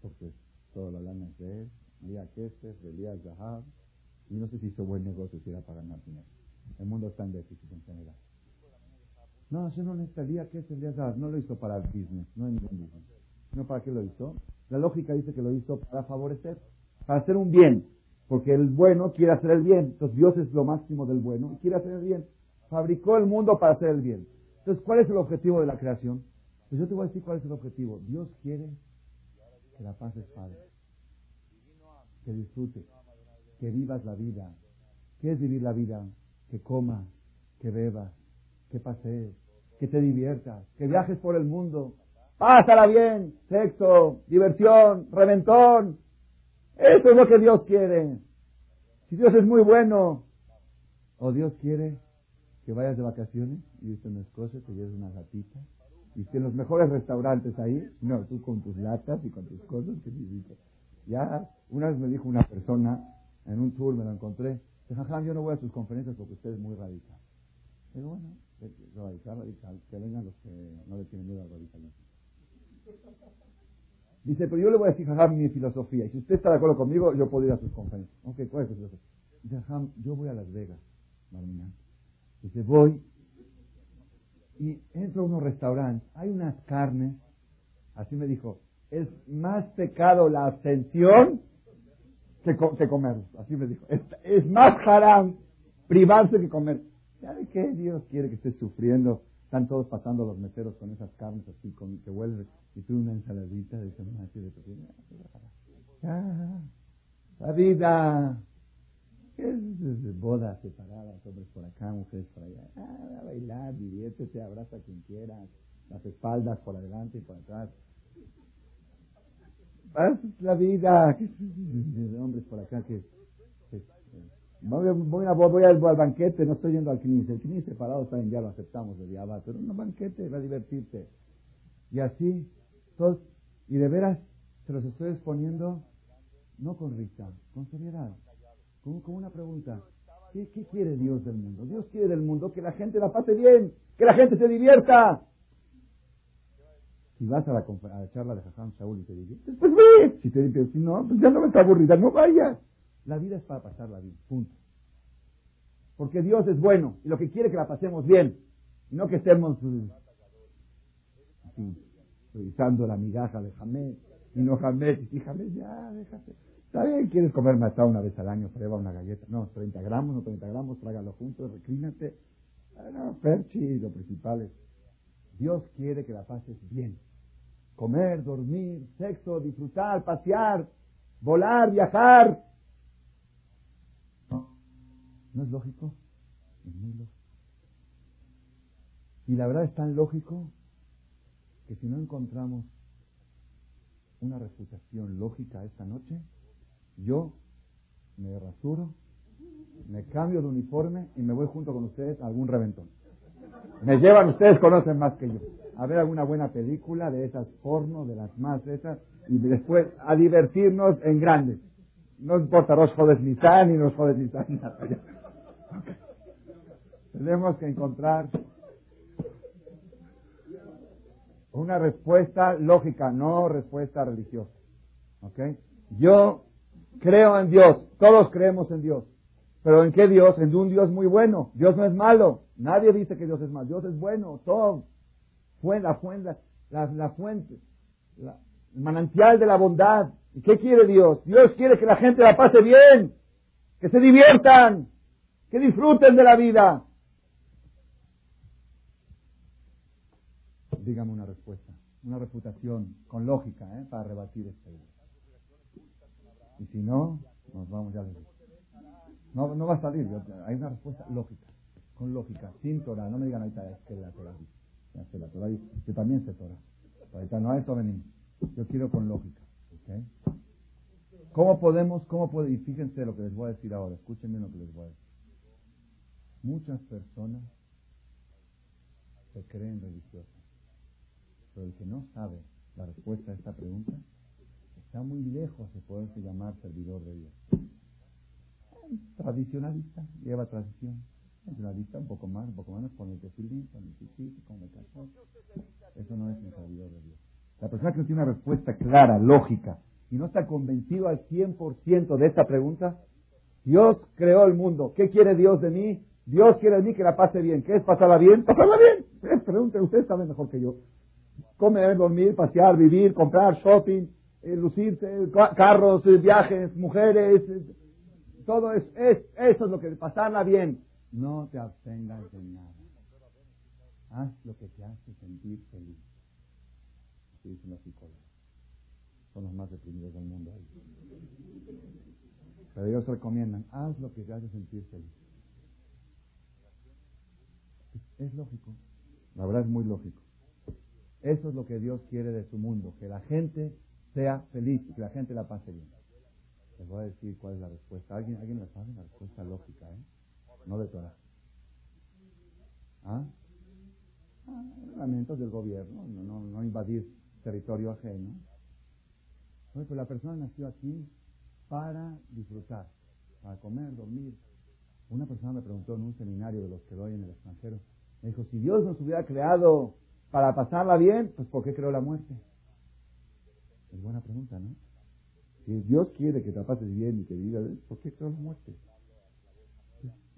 porque toda la lana es de él, Lía Kesef, de Lía Zahab, y no sé si hizo buen negocio si era para ganar dinero. El mundo está en déficit en general. No, yo no necesito Lía Kesef, Lía Zahab, no lo hizo para el business, no hay ningún business. ¿No para qué lo hizo? La lógica dice que lo hizo para favorecer, para hacer un bien, porque el bueno quiere hacer el bien. Entonces Dios es lo máximo del bueno y quiere hacer el bien. Fabricó el mundo para hacer el bien. Entonces, ¿cuál es el objetivo de la creación? Pues yo te voy a decir cuál es el objetivo. Dios quiere que la paz es padre, que disfrutes, que vivas la vida. ¿Qué es vivir la vida? Que comas, que bebas, que pasees, que te diviertas, que viajes por el mundo. Pásala bien, sexo, diversión, reventón. Eso es lo que Dios quiere. Si Dios es muy bueno, o Dios quiere que vayas de vacaciones y viste unas cosas, te lleves una gatita, y que en los mejores restaurantes ahí, no, tú con tus latas y con tus cosas, que Ya, una vez me dijo una persona, en un tour me lo encontré, Jajam, yo no voy a sus conferencias porque usted es muy radical. Pero bueno, radical, radical, que vengan los que no le tienen miedo al radical. Dice, pero yo le voy a decir, Jajam, mi filosofía, y si usted está de acuerdo conmigo, yo puedo ir a sus conferencias. Ok, ¿cuál es su filosofía? Jajam, yo voy a Las Vegas, Marmina. Dice, voy y entro a unos restaurantes, hay unas carnes, así me dijo, es más pecado la abstención que, que comer, así me dijo, es, más haram privarse que comer. ¿Sabe qué Dios quiere que estés sufriendo? Están todos pasando los meseros con esas carnes así, con que vuelves, y tú una ensaladita de así de la vida es bodas separadas, hombres por acá, mujeres por allá. Ah, a bailar, diviértete, abraza a quien quieras, las espaldas por adelante y por atrás. Es la vida, hombres por acá que, voy, voy, voy, al, banquete, no estoy yendo al CNIS, el CNIS separado está ya lo aceptamos de diablo, pero un banquete va a divertirte. Y así, todos, y de veras, se los estoy exponiendo, no con risa, con seriedad como, una pregunta. ¿Qué, quiere Dios del mundo? Dios quiere del mundo que la gente la pase bien, que la gente se divierta. Si vas a la, charla de Jajam Shaul y te diviertes, pues ve. Si te diviertes, si no, pues ya no me está aburrida, no vayas. La vida es para pasarla bien, punto. Porque Dios es bueno y lo que quiere es que la pasemos bien. no que estemos uh, revisando la migaja de Jamés y no Jamés. Y Jamés, ya, déjate. Está bien, quieres comer hasta una vez al año, prueba una galleta. No, 30 gramos, no 30 gramos, trágalo juntos, reclínate. No, perchi, lo principal es, Dios quiere que la pases bien. Comer, dormir, sexo, disfrutar, pasear, volar, viajar. No, no es lógico. Es muy lógico. Y la verdad es tan lógico que si no encontramos una reputación lógica esta noche, yo me rasuro, me cambio de uniforme y me voy junto con ustedes a algún reventón. Me llevan, ustedes conocen más que yo, a ver alguna buena película de esas porno, de las más esas, y después a divertirnos en grande. No importa los jodes Nissan ni los jodes Nissan. Tenemos que encontrar una respuesta lógica, no respuesta religiosa. ¿Ok? Yo Creo en Dios, todos creemos en Dios. Pero ¿en qué Dios? En un Dios muy bueno. Dios no es malo. Nadie dice que Dios es malo. Dios es bueno. Todo. La fuente, la, fuente, el manantial de la bondad. ¿Y qué quiere Dios? Dios quiere que la gente la pase bien, que se diviertan, que disfruten de la vida. Dígame una respuesta, una reputación con lógica ¿eh? para rebatir esta idea. Y si no, nos vamos ya. No, no va a salir. Hay una respuesta lógica. Con lógica. Sin Torah. No me digan ahorita es que la Torah. La Torah Yo también sé Torah. Ahorita no a esto venimos. Yo quiero con lógica. ¿okay? ¿Cómo podemos, cómo puede, y fíjense lo que les voy a decir ahora, escúchenme lo que les voy a decir. Muchas personas se creen religiosas, pero el que no sabe la respuesta a esta pregunta está muy lejos de poderse llamar servidor de Dios. Tradicionalista, lleva tradición. Tradicionalista, un poco más, un poco menos, con el tefilín, con el con el cachorro. Eso no es un de Dios. La persona que no tiene una respuesta clara, lógica, y no está convencido al 100% de esta pregunta, Dios creó el mundo. ¿Qué quiere Dios de mí? Dios quiere de mí que la pase bien. ¿Qué es pasarla bien? Pasarla bien. Eh, pregunten, ustedes saben mejor que yo. Comer, dormir, pasear, vivir, comprar, shopping, eh, lucirse, carros, eh, viajes, mujeres. todo es, es, eso es lo que pasarla bien. No te abstengas de nada. Haz lo que te hace sentir feliz. Así dicen los psicólogos son los más deprimidos del mundo. Pero ellos recomiendan, haz lo que te hace sentir feliz. Es lógico, la verdad es muy lógico. Eso es lo que Dios quiere de su mundo, que la gente sea feliz que la gente la pase bien. Les voy a decir cuál es la respuesta. ¿Alguien, ¿alguien la sabe? La respuesta lógica, ¿eh? No de Torah. ¿Ah? ah del gobierno, no, no, no invadir territorio ajeno. Pues la persona nació aquí para disfrutar, para comer, dormir. Una persona me preguntó en un seminario de los que doy en el extranjero, me dijo, si Dios nos hubiera creado para pasarla bien, pues ¿por qué creó la muerte? Es buena pregunta, ¿no? Si Dios quiere que te pases bien y que vivas, ¿por qué creó la muerte?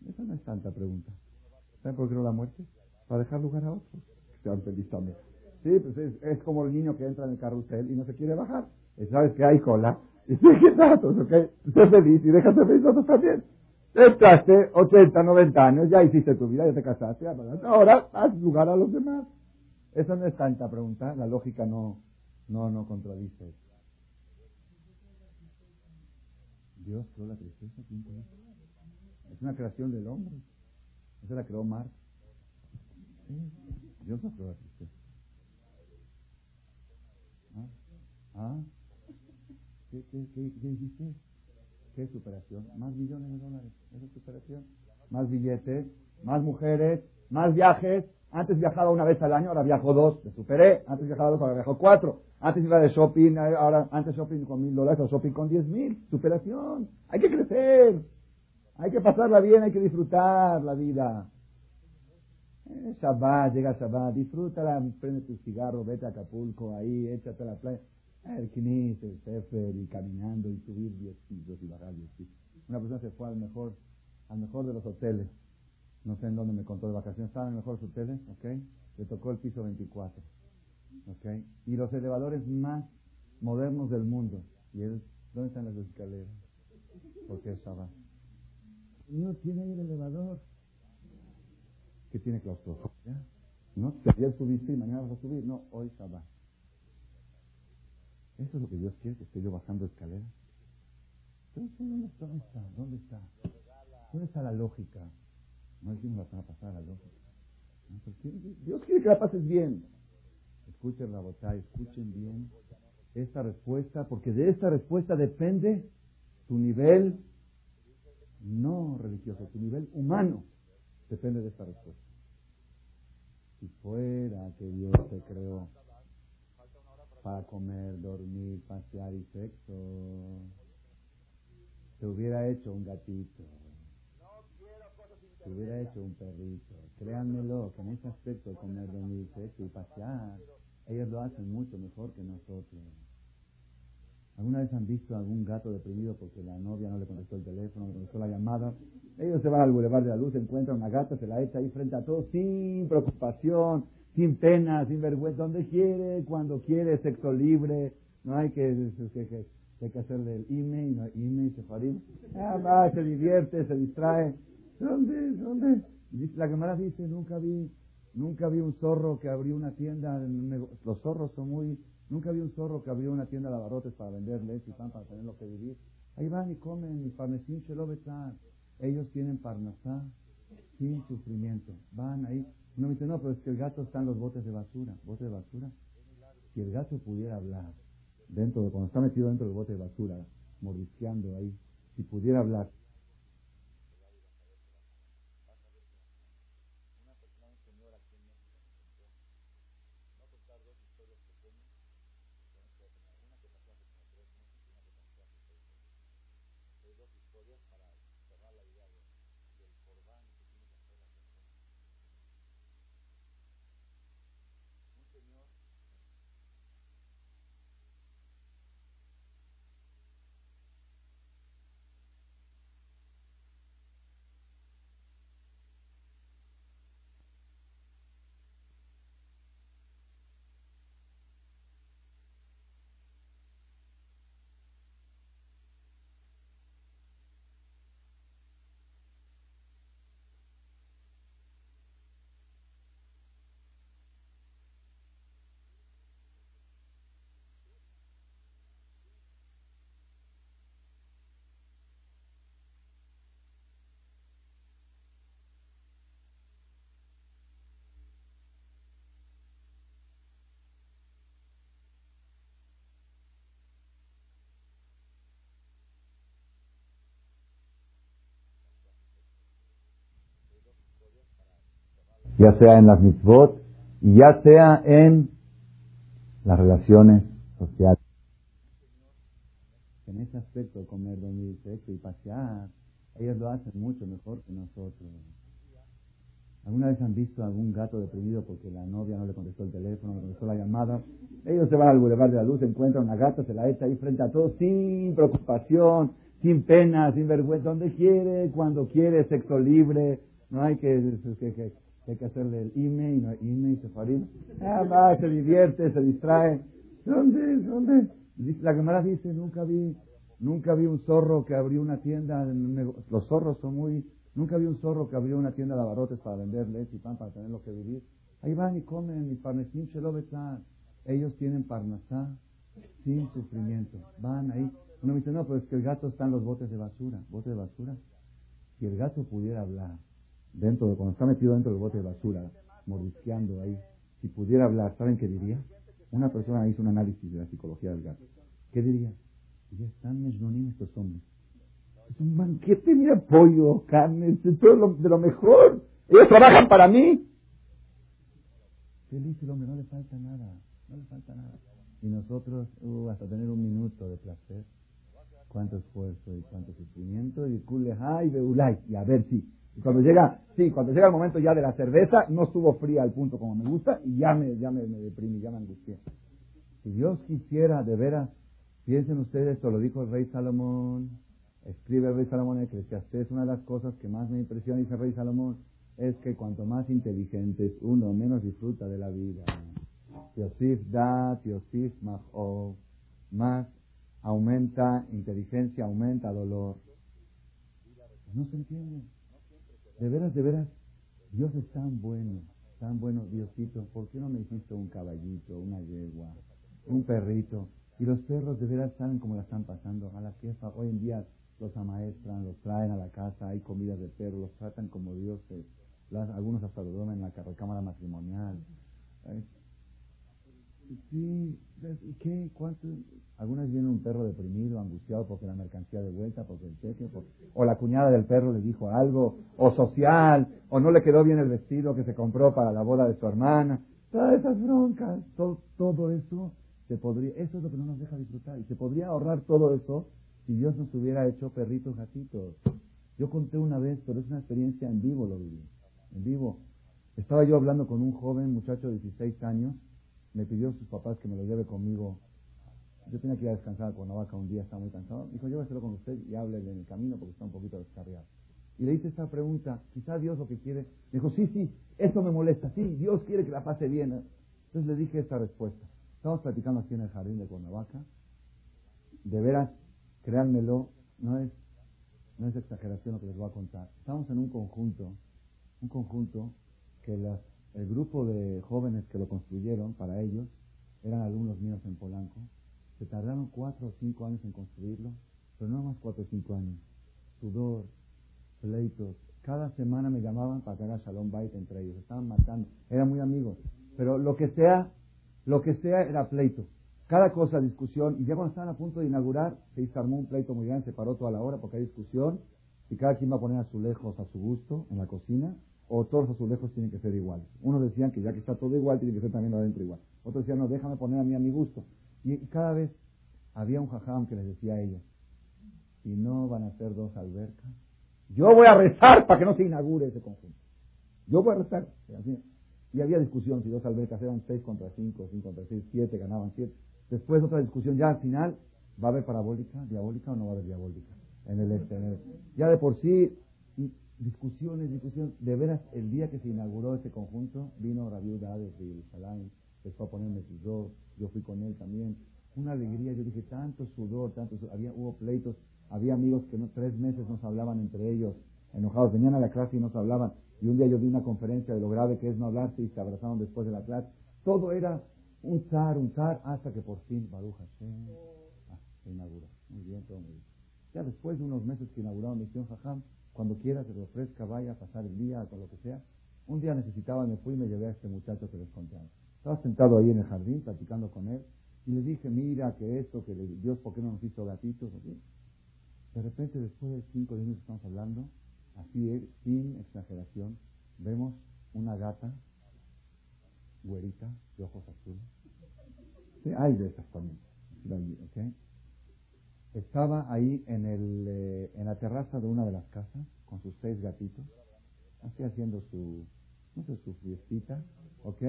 Esa no es tanta pregunta. ¿Saben por qué creó la muerte? Para dejar lugar a otros sean felices también. Sí, pues es, es como el niño que entra en el carrusel y no se quiere bajar. Y sabes que hay cola. Y sigue datos, ¿ok? Sé feliz y déjate feliz nosotros también. Entraste 80, 90 años, ya hiciste tu vida, ya te casaste, ahora haz lugar a los demás. Esa no es tanta pregunta, la lógica no, no, no contradice Dios creó la tristeza, Es una creación del hombre. Esa la creó Marx. Dios no creó la tristeza. ¿Ah? ¿Ah? ¿Qué, qué, qué, hiciste? ¿Qué superación? Más millones de dólares. ¿Esa es superación? Más billetes, más mujeres, más viajes. Antes viajaba una vez al año, ahora viajo dos, me superé. Antes viajaba dos, ahora viajo cuatro. Antes iba de shopping, ahora antes shopping con mil dólares, ahora shopping con diez mil. Superación. Hay que crecer. Hay que pasarla bien, hay que disfrutar la vida. Eh, Shabbat, llega Shabbat, disfrútala, prende tu cigarro, vete a Acapulco, ahí, échate a la playa. El Knis, el Sefer, y caminando, y subir 10 pisos y bajar 10 pisos. Una persona se fue al mejor, al mejor de los hoteles. No sé en dónde me contó de vacaciones. Estaba en el mejor de los hoteles, ¿ok? Le tocó el piso 24. ¿Ok? Y los elevadores más modernos del mundo. ¿Y él? ¿Dónde están las escaleras? Porque es Shabbat. No tiene ahí el elevador. ¿Qué tiene claustrofobia? ¿No? Si ayer subiste y mañana vas a subir. No, hoy Shabbat. ¿Eso es lo que Dios quiere, que esté yo bajando escaleras? ¿dónde está? ¿Dónde está? ¿Dónde está? la lógica? No decimos la semana pasada la lógica. Dios quiere que la pases bien. Escuchen la botella, escuchen bien esta respuesta, porque de esta respuesta depende tu nivel no religioso, tu nivel humano. Depende de esta respuesta. Si fuera que Dios te creó para comer, dormir, pasear y sexo. Te hubiera hecho un gatito. Te hubiera hecho un perrito. Créanmelo, que en ese aspecto de comer, dormir, sexo y pasear, ellos lo hacen mucho mejor que nosotros. ¿Alguna vez han visto algún gato deprimido porque la novia no le contestó el teléfono, no le contestó la llamada? Ellos se van al bulevar de la luz, encuentran una gata, se la echa ahí frente a todos sin preocupación, sin pena, sin vergüenza, donde quiere, cuando quiere, sexo libre, no hay que, hay que hacerle el email, no, email, se ah, va, se divierte, se distrae. ¿Dónde? ¿Dónde? La cámara dice, nunca vi, nunca vi un zorro que abrió una tienda, los zorros son muy, nunca vi un zorro que abrió una tienda de abarrotes para vender leche y pan para tener lo que vivir. Ahí van y comen, y parnesín betar. Ellos tienen parnasá sin sufrimiento. Van ahí. Uno me dice, no, pero es que el gato está en los botes de basura. ¿Bote de basura? Si el gato pudiera hablar, dentro de, cuando está metido dentro del bote de basura, mordisqueando ahí, si pudiera hablar, ya sea en las mitzvot y ya sea en las relaciones sociales. En ese aspecto, comer, dormir, sexo y pasear, ellos lo hacen mucho mejor que nosotros. ¿Alguna vez han visto algún gato deprimido porque la novia no le contestó el teléfono, no le contestó la llamada? Ellos se van al Boulevard de la Luz, encuentran una gata, se la echa ahí frente a todos, sin preocupación, sin pena, sin vergüenza, donde quiere, cuando quiere, sexo libre, no hay que, que hay que hacerle el email, no email, sefarim. Ah, va, se divierte, se distrae. ¿Dónde? ¿Dónde? La cámara dice, nunca vi, nunca vi un zorro que abrió una tienda, los zorros son muy, nunca vi un zorro que abrió una tienda de abarrotes para vender leche y pan para tener lo que vivir. Ahí van y comen, y parnesín Ellos tienen parnasá sin sufrimiento. Van ahí. Uno me dice, no, pero es que el gato está en los botes de basura. ¿Botes de basura? Si el gato pudiera hablar, dentro de, cuando está metido dentro del bote de basura, mordisqueando ahí, si pudiera hablar, ¿saben qué diría? Una persona hizo un análisis de la psicología del gato. ¿Qué diría? Ya están mesnonim estos hombres. Es un banquete, mira, pollo, carne, todo lo, de lo mejor. Ellos trabajan para mí. Feliz el hombre, no le falta nada, no le falta nada. Y nosotros, uh, hasta tener un minuto de placer, cuánto esfuerzo y cuánto sufrimiento, y kule, ay, beulay, y a ver si y cuando llega, sí, cuando llega el momento ya de la cerveza, no estuvo fría al punto como me gusta y ya me, ya me, me deprimí, ya me angustié. Si Dios quisiera, de veras, piensen ustedes, esto lo dijo el rey Salomón, escribe el rey Salomón en es una de las cosas que más me impresiona, dice el rey Salomón, es que cuanto más inteligente es uno, menos disfruta de la vida. Yosif da, Yosif más aumenta inteligencia, aumenta dolor. No se entiende. De veras, de veras, Dios es tan bueno, tan bueno, Diosito, ¿por qué no me hiciste un caballito, una yegua, un perrito? Y los perros de veras saben cómo la están pasando. A la jefa, hoy en día los amaestran, los traen a la casa, hay comidas de perro, los tratan como dioses. algunos hasta lo duermen en la recámara matrimonial. Sí, ¿y qué? ¿Cuánto? Algunas viene un perro deprimido, angustiado porque la mercancía de vuelta, porque el cheque, o la cuñada del perro le dijo algo, o social, o no le quedó bien el vestido que se compró para la boda de su hermana. Todas esas broncas, todo, todo eso se podría, eso es lo que no nos deja disfrutar. Y se podría ahorrar todo eso si Dios nos hubiera hecho perritos, gatitos. Yo conté una vez, pero es una experiencia en vivo lo viví. En vivo. Estaba yo hablando con un joven muchacho de 16 años me pidió sus papás que me lo lleve conmigo. Yo tenía que ir a descansar a Cuernavaca un día, estaba muy cansado. Dijo, lléveselo con usted y háblele en el camino porque está un poquito descarriado. Y le hice esta pregunta, quizá Dios lo que quiere. Me dijo, sí, sí, esto me molesta, sí, Dios quiere que la pase bien. Entonces le dije esta respuesta. Estamos platicando aquí en el jardín de Cuernavaca. De veras, créanmelo, no es, no es exageración lo que les voy a contar. Estamos en un conjunto, un conjunto que las el grupo de jóvenes que lo construyeron para ellos eran alumnos míos en Polanco. Se tardaron cuatro o cinco años en construirlo pero no más cuatro o cinco años. Sudor, pleitos. Cada semana me llamaban para que haga Shalom Bait entre ellos. Estaban matando. Eran muy amigos. Pero lo que sea, lo que sea era pleito. Cada cosa, discusión. Y ya cuando estaban a punto de inaugurar, se armó un pleito muy grande, se paró toda la hora porque hay discusión. Y cada quien va a poner azulejos a su gusto en la cocina. O todos los azulejos tienen que ser iguales. Unos decían que ya que está todo igual, tiene que ser también adentro igual. Otros decían, no, déjame poner a mí a mi gusto. Y cada vez había un jajam que les decía a ellos, si no van a ser dos albercas, yo voy a rezar para que no se inaugure ese conjunto. Yo voy a rezar. Y había discusión si dos albercas eran seis contra cinco, cinco contra seis, siete, ganaban siete. Después otra discusión, ya al final, ¿va a haber parabólica, diabólica o no va a haber diabólica? En el este, Ya de por sí, discusiones, discusiones. De veras, el día que se inauguró ese conjunto, vino Rabiú desde Jerusalén, empezó a ponerme dos, yo fui con él también. Una alegría, yo dije, tanto sudor, tanto sudor. Había, hubo pleitos, había amigos que no, tres meses no se hablaban entre ellos, enojados, venían a la clase y no se hablaban. Y un día yo di una conferencia de lo grave que es no hablarse y se abrazaron después de la clase. Todo era un zar, un zar, hasta que por fin Baruch Hashem ah, se inauguró. Muy bien, todo muy bien. Ya después de unos meses que inauguraron Misión Jajam, cuando quiera que te ofrezca, vaya a pasar el día, o lo que sea. Un día necesitaba, me fui y me llevé a este muchacho que les conté Estaba sentado ahí en el jardín, platicando con él, y le dije, mira, que esto, que Dios, ¿por qué no nos hizo gatitos? De repente, después de cinco minutos que estamos hablando, así, sin exageración, vemos una gata, güerita, de ojos azules. Sí, hay de esas también. Estaba ahí en, el, eh, en la terraza de una de las casas, con sus seis gatitos, así haciendo su, no sé, su fiestita, ¿ok?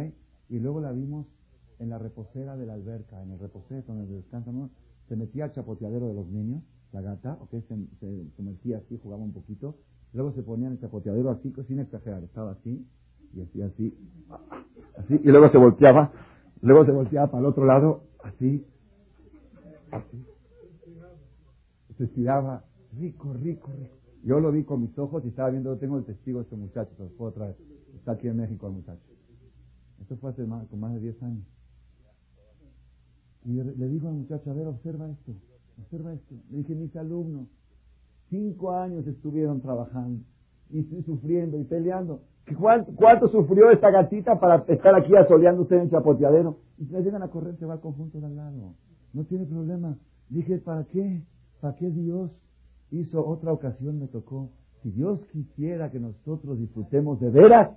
Y luego la vimos en la reposera de la alberca, en el reposero donde descansan, se metía al chapoteadero de los niños, la gata, ¿ok? Se, se, metía así, jugaba un poquito, luego se ponía en el chapoteadero así, sin exagerar, estaba así, y así, así, así, y luego se volteaba, luego se volteaba para el otro lado, así, así se estiraba, rico, rico, rico. Yo lo vi con mis ojos y estaba viendo, tengo el testigo de este muchacho, se los puedo traer. Está aquí en México el muchacho. Esto fue hace más, con más de 10 años. Y le digo al muchacho, a ver, observa esto, observa esto. Le dije, mis alumnos, cinco años estuvieron trabajando y sufriendo y peleando. ¿Cuánto, ¿Cuánto, sufrió esta gatita para estar aquí asoleando usted en chapoteadero? Y si le llegan a correr, se va al conjunto de al lado. No tiene problema. Dije, ¿para qué? ¿Para qué Dios hizo otra ocasión? Me tocó. Si Dios quisiera que nosotros disfrutemos de veras,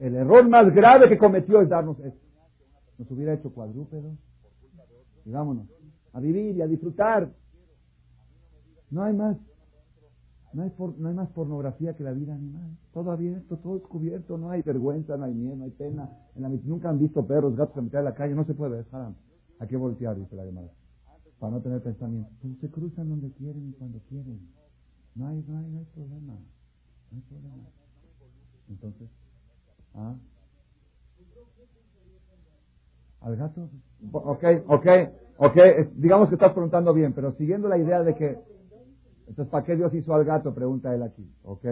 el error más grave que cometió es darnos esto. Nos hubiera hecho cuadrúpedos. Y vámonos. A vivir y a disfrutar. No hay más. No hay, no hay más pornografía que la vida animal. Todo abierto, todo descubierto. No hay vergüenza, no hay miedo, no hay pena. En la, nunca han visto perros, gatos en mitad de la calle. No se puede dejar. Hay que voltear, dice la demás para no tener pensamiento. se cruzan donde quieren y cuando quieren. No hay, no hay, no hay problema. No hay problema. Entonces, ¿ah? Al gato, ok, ok, ok, digamos que estás preguntando bien, pero siguiendo la idea de que, entonces, ¿para qué Dios hizo al gato? Pregunta él aquí, ok.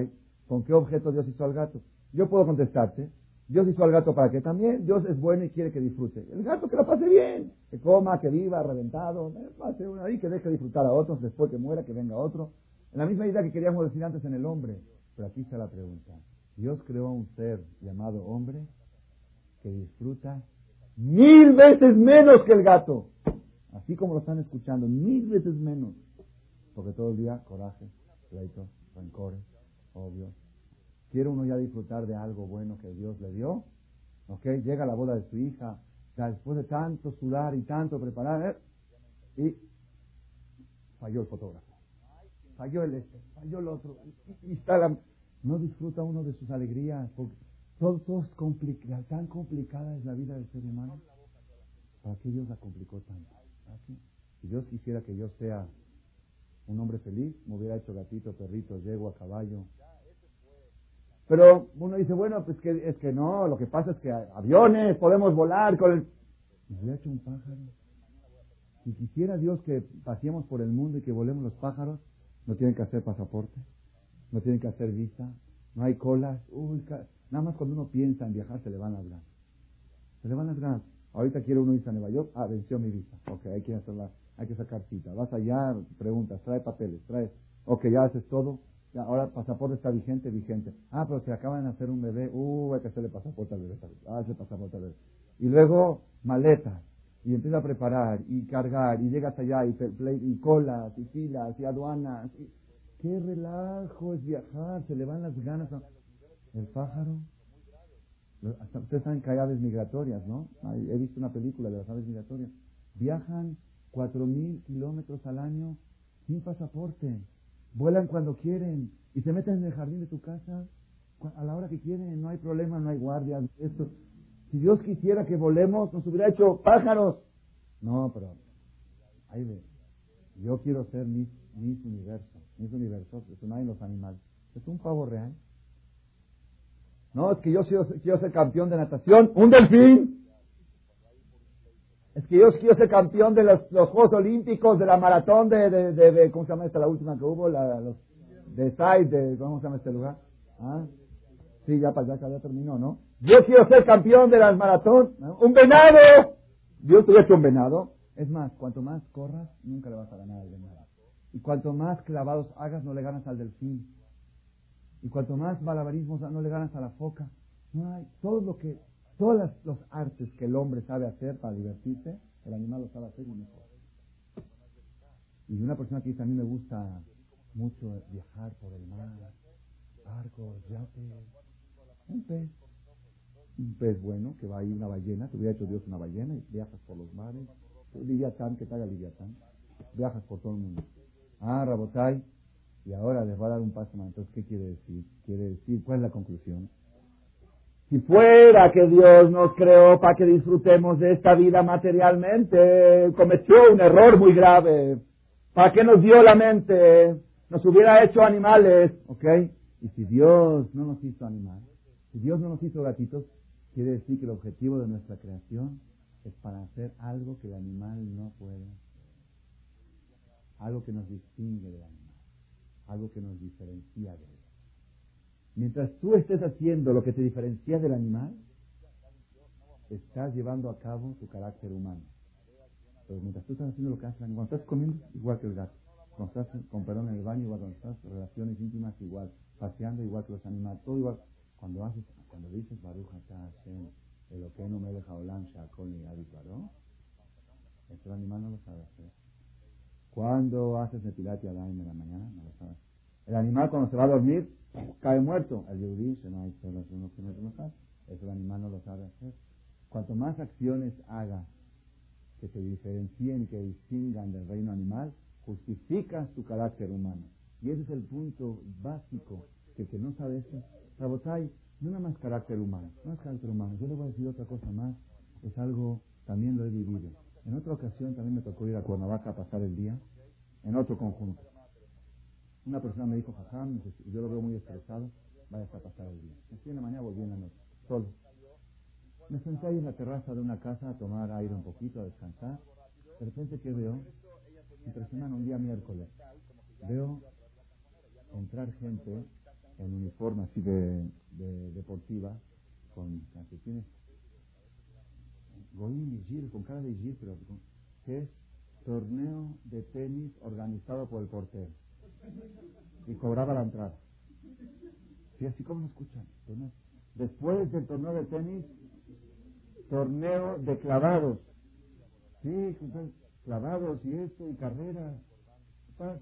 ¿Con qué objeto Dios hizo al gato? Yo puedo contestarte, Dios hizo al gato para que también Dios es bueno y quiere que disfrute. El gato que lo pase bien, que coma, que viva, reventado, pase uno ahí, que deje disfrutar a otros, después que muera, que venga otro. En la misma idea que queríamos decir antes en el hombre. Pero aquí está la pregunta. Dios creó a un ser llamado hombre que disfruta mil veces menos que el gato. Así como lo están escuchando, mil veces menos. Porque todo el día coraje, pleito, rencores, obvio, ¿Quiere uno ya disfrutar de algo bueno que Dios le dio? ¿Ok? Llega la boda de su hija, ya después de tanto sudar y tanto preparar, ¿eh? y falló el fotógrafo. Falló el este, falló el otro. Y, está la, no disfruta uno de sus alegrías, porque todo, es complicado, tan complicada es la vida del ser humano. ¿Para qué Dios la complicó tanto? Si Dios quisiera que yo sea un hombre feliz, me hubiera hecho gatito, perrito, yegua, caballo, pero uno dice, bueno, pues que, es que no, lo que pasa es que aviones, podemos volar con el... Me ha hecho un pájaro. Si quisiera Dios que paseemos por el mundo y que volemos los pájaros, no tienen que hacer pasaporte, no tienen que hacer visa, no hay colas. Uy, nada más cuando uno piensa en viajar se le van las ganas. Se le van las ganas. Ahorita quiere uno irse a Nueva York, ah, venció mi visa. Ok, hay que hacerla. hay que sacar cita. Vas allá, preguntas, trae papeles, trae. Ok, ya haces todo. Ahora pasaporte está vigente, vigente. Ah, pero se acaban de hacer un bebé. Uh, hay que hacerle pasaporte al bebé. Ah, pasaporte al bebé. Y luego, maletas. Y empieza a preparar, y cargar, y llegas allá, y, y colas, y filas, y aduanas. Qué relajo es viajar, se le van las ganas. El pájaro. Ustedes saben que hay aves migratorias, ¿no? He visto una película de las aves migratorias. Viajan cuatro mil kilómetros al año sin pasaporte. Vuelan cuando quieren y se meten en el jardín de tu casa a la hora que quieren. No hay problema, no hay guardias. Esto. Si Dios quisiera que volemos, nos hubiera hecho pájaros. No, pero ahí ve. Yo quiero ser mis, mis universo. Mis universos, eso no hay en los animales. Es un pavo real. No, es que yo quiero, ser campeón de natación. ¡Un delfín! Es que yo quiero ser campeón de los, Juegos Olímpicos, de la maratón de, de, ¿cómo se llama esta la última que hubo? La, los, de Side, de, ¿cómo se llama este lugar? ¿Ah? Sí, ya, ya, ya terminó, ¿no? Yo quiero ser campeón de las maratón. ¡Un venado! Dios te hecho un venado. Es más, cuanto más corras, nunca le vas a ganar al venado. Y cuanto más clavados hagas, no le ganas al delfín. Y cuanto más malabarismos no le ganas a la foca. No hay, todo lo que, todos los artes que el hombre sabe hacer para divertirse, el animal lo sabe hacer mejor. Y una persona que dice, a mí me gusta mucho viajar por el mar, barcos, yates, un pez. Un pez bueno, que va ahí una ballena, te hubiera hecho Dios una ballena y viajas por los mares. Liviatán, que te haga Liviatán. Viajas por todo el mundo. Ah, Rabotai, y ahora les va a dar un paso más. Entonces, ¿qué quiere decir? Quiere decir, ¿cuál es la conclusión? Si fuera que Dios nos creó para que disfrutemos de esta vida materialmente, cometió un error muy grave. ¿Para qué nos dio la mente? Nos hubiera hecho animales, ¿ok? Y si Dios no nos hizo animales, si Dios no nos hizo gatitos, quiere decir que el objetivo de nuestra creación es para hacer algo que el animal no puede. Algo que nos distingue del animal algo que nos diferencia de él. Mientras tú estés haciendo lo que te diferencia del animal, estás llevando a cabo tu carácter humano. Pero mientras tú estás haciendo lo que hace el animal, cuando estás comiendo, igual que el gato. Cuando estás, con perdón, en el baño, igual cuando estás, relaciones íntimas, igual. Paseando, igual que los animales, todo igual. Cuando haces, cuando dices Baruch Hashem, lo que no me deja Olam, Shakol y Baró, el animal no lo sabe hacer. ¿Cuándo haces Netilat Yadayim en la mañana? No lo sabes. El animal cuando se va a dormir cae muerto. El se no hay Eso el animal no lo sabe hacer. Cuanto más acciones haga que te diferencien que distingan del reino animal, justificas tu carácter humano. Y ese es el punto básico que no sabe esto, Rabotai, no nada más carácter humano, no es carácter humano. Yo le voy a decir otra cosa más, es algo, también lo he vivido. En otra ocasión también me tocó ir a Cuernavaca a pasar el día, en otro conjunto. Una persona me dijo, Jajam, yo lo veo muy estresado, vaya a pasar el día. Me fui en la mañana, volví en la noche, solo. Me senté ahí en la terraza de una casa a tomar aire un poquito, a descansar. De repente, ¿qué veo? Entre semana, un día miércoles, veo entrar gente en uniforme así de, deportiva, con calcetines Goim y con cara de Gil, pero que es torneo de tenis organizado por el portero. Y cobraba la entrada. ¿Sí? Así como escuchan. Después del torneo de tenis, torneo de clavados. Sí, clavados y esto, y carreras.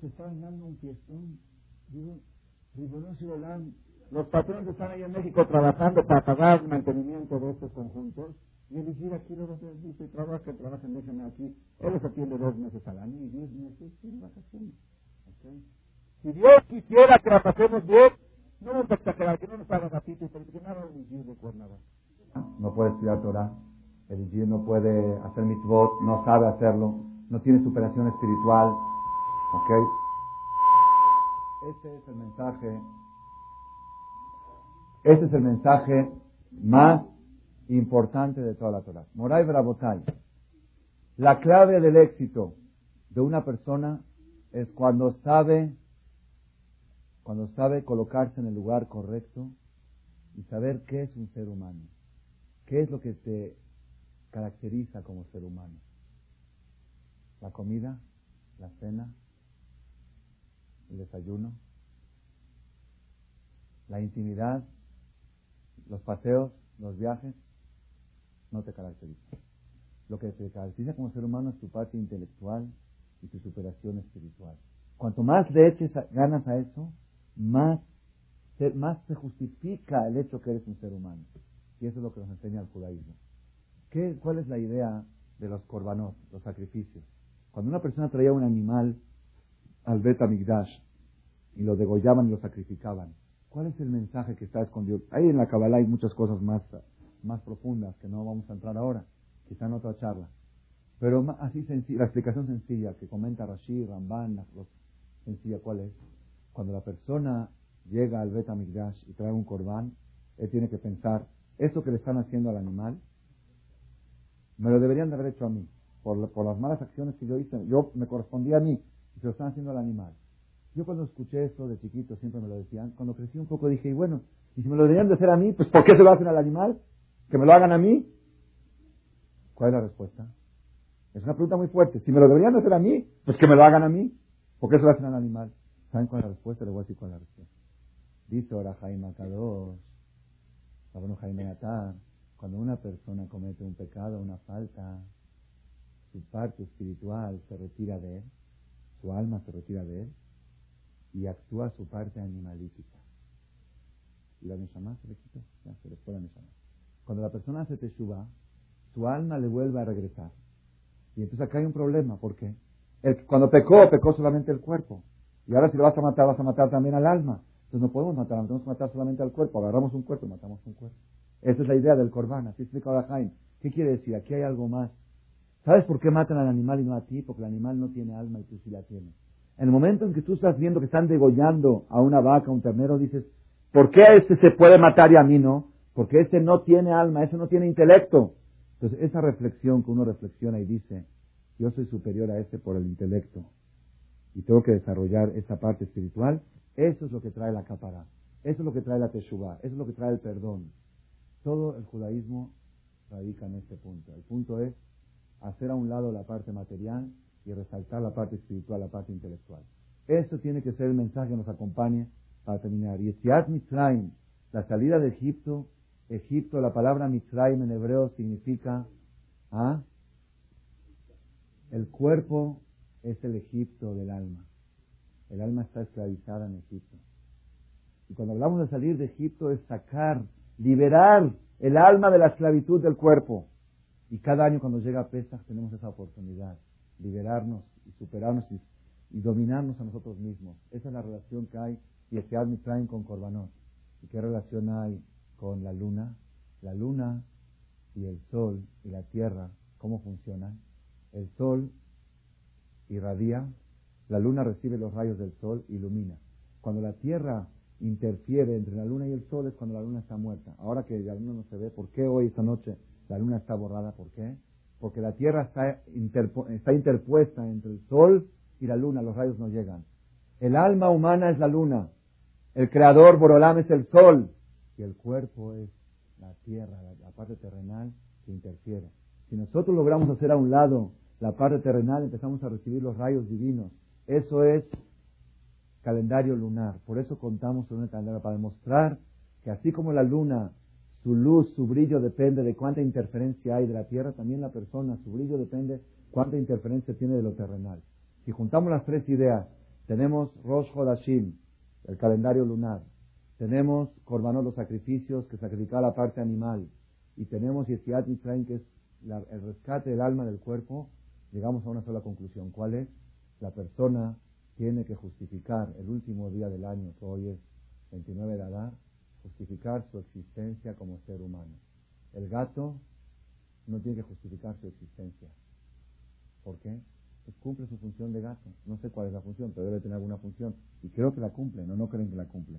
Se están dando un fiestón. Digo, los patrones están ahí en México trabajando para pagar el mantenimiento de estos conjuntos y el decir aquí lo dice, trabaja, trabaja, déjame aquí. Él se atiende dos meses al año y diez meses tiene vacaciones. ¿Okay? Si Dios quisiera que la pasemos bien, no vamos a exagerar, que no nos haga gatitos, pero que nada un Igir de Cuernavaca. No puede estudiar Torah, el Igir no puede hacer mitzvot, no sabe hacerlo, no tiene superación espiritual. ¿Ok? Este es el mensaje. Este es el mensaje más importante de toda la Torah. Moray Brabotay. La clave del éxito de una persona es cuando sabe, cuando sabe colocarse en el lugar correcto y saber qué es un ser humano. ¿Qué es lo que te caracteriza como ser humano? la comida, la cena, el desayuno, la intimidad, los paseos, los viajes, no te caracteriza. Lo que te caracteriza como ser humano es tu parte intelectual y tu superación espiritual. Cuanto más le eches ganas a eso, más más se justifica el hecho que eres un ser humano. Y eso es lo que nos enseña el judaísmo. ¿Qué, ¿Cuál es la idea de los korbanot, los sacrificios? Cuando una persona traía un animal al Bet Amigdash y lo degollaban y lo sacrificaban, ¿cuál es el mensaje que está escondido? Ahí en la Kabbalah hay muchas cosas más, más profundas que no vamos a entrar ahora, quizá en otra charla. Pero así sencilla, la explicación sencilla que comenta Rashid, Ramban, la sencilla, ¿cuál es? Cuando la persona llega al Bet Amigdash y trae un corbán, él tiene que pensar, esto que le están haciendo al animal, me lo deberían de haber hecho a mí, por, por las malas acciones que yo hice, yo me correspondía a mí, y se lo están haciendo al animal. Yo cuando escuché esto de chiquito, siempre me lo decían, cuando crecí un poco dije, y bueno, y si me lo deberían de hacer a mí, pues ¿por qué se lo hacen al animal? ¿Que me lo hagan a mí? ¿Cuál es la respuesta? Es una pregunta muy fuerte. Si me lo deberían de hacer a mí, pues que me lo hagan a mí. ¿Por qué se lo hacen al animal? ¿Saben cuál es la respuesta? Le voy a decir cuál es la respuesta. Dice ahora Jaime Kadosh, bueno Jaime Atar, cuando una persona comete un pecado, una falta, su parte espiritual se retira de él, su alma se retira de él y actúa su parte animalítica. Y la Neshama se le quitó, ya se le fue la Neshama. Cuando la persona hace teshuva, su alma le vuelve a regresar. Y entonces acá hay un problema, ¿por qué? El, cuando pecó, pecó solamente el cuerpo. Y ahora si lo vas a matar, vas a matar también al alma. Entonces no podemos matar, tenemos que matar solamente al cuerpo. Agarramos un cuerpo y matamos un cuerpo. Esa es la idea del corbán, así explica. ¿Qué quiere decir? Aquí hay algo más. ¿Sabes por qué matan al animal y no a ti? Porque el animal no tiene alma y tú sí la tienes. En el momento en que tú estás viendo que están degollando a una vaca, a un ternero, dices, ¿por qué a este se puede matar y a mí no? Porque este no tiene alma, ese no tiene intelecto. Entonces, esa reflexión que uno reflexiona y dice, yo soy superior a este por el intelecto y tengo que desarrollar esa parte espiritual, eso es lo que trae la capara, eso es lo que trae la teshuvah, eso es lo que trae el perdón. Todo el judaísmo radica en este punto. El punto es hacer a un lado la parte material y resaltar la parte espiritual, la parte intelectual. Eso tiene que ser el mensaje que nos acompañe para terminar. Y Mitzrayim, la salida de Egipto, Egipto, la palabra Mitzrayim en hebreo significa ¿ah? el cuerpo es el Egipto del alma. El alma está esclavizada en Egipto. Y cuando hablamos de salir de Egipto es sacar, liberar el alma de la esclavitud del cuerpo. Y cada año cuando llega Pesach tenemos esa oportunidad liberarnos y superarnos y, dominarnos a nosotros mismos. Esa es la relación que hay y este me traen con Corbanot. ¿Y qué relación hay con la luna? La luna y el sol y la tierra, ¿cómo funcionan? El sol irradia, la luna recibe los rayos del sol, ilumina. Cuando la tierra interfiere entre la luna y el sol es cuando la luna está muerta. Ahora que la luna no se ve, ¿por qué hoy, esta noche, la luna está borrada? ¿Por qué? porque la Tierra está, interpuesta entre el Sol y la Luna, los rayos no llegan. El alma humana es la Luna, el creador Borolam es el Sol y el cuerpo es la Tierra, la, parte terrenal que interfiere. Si nosotros logramos hacer a un lado la parte terrenal, empezamos a recibir los rayos divinos. Eso es calendario lunar. Por eso contamos con una calendario para demostrar que así como la luna su luz, su brillo depende de cuánta interferencia hay de la tierra, también la persona, su brillo depende cuánta interferencia tiene de lo terrenal. Si juntamos las tres ideas, tenemos Rosh Hodashim, el calendario lunar, tenemos Korbanot, los sacrificios que sacrifica la parte animal, y tenemos Yesiat Mitzrayim, que es el rescate del alma del cuerpo, llegamos a una sola conclusión. ¿Cuál es? La persona tiene que justificar el último día del año, que hoy es 29 de Adar, justificar su existencia como ser humano. El gato no tiene que justificar su existencia. ¿Por qué? Pues cumple su función de gato. No sé cuál es la función, pero debe tener alguna función. Y creo que la cumple, no, no creen que la cumple.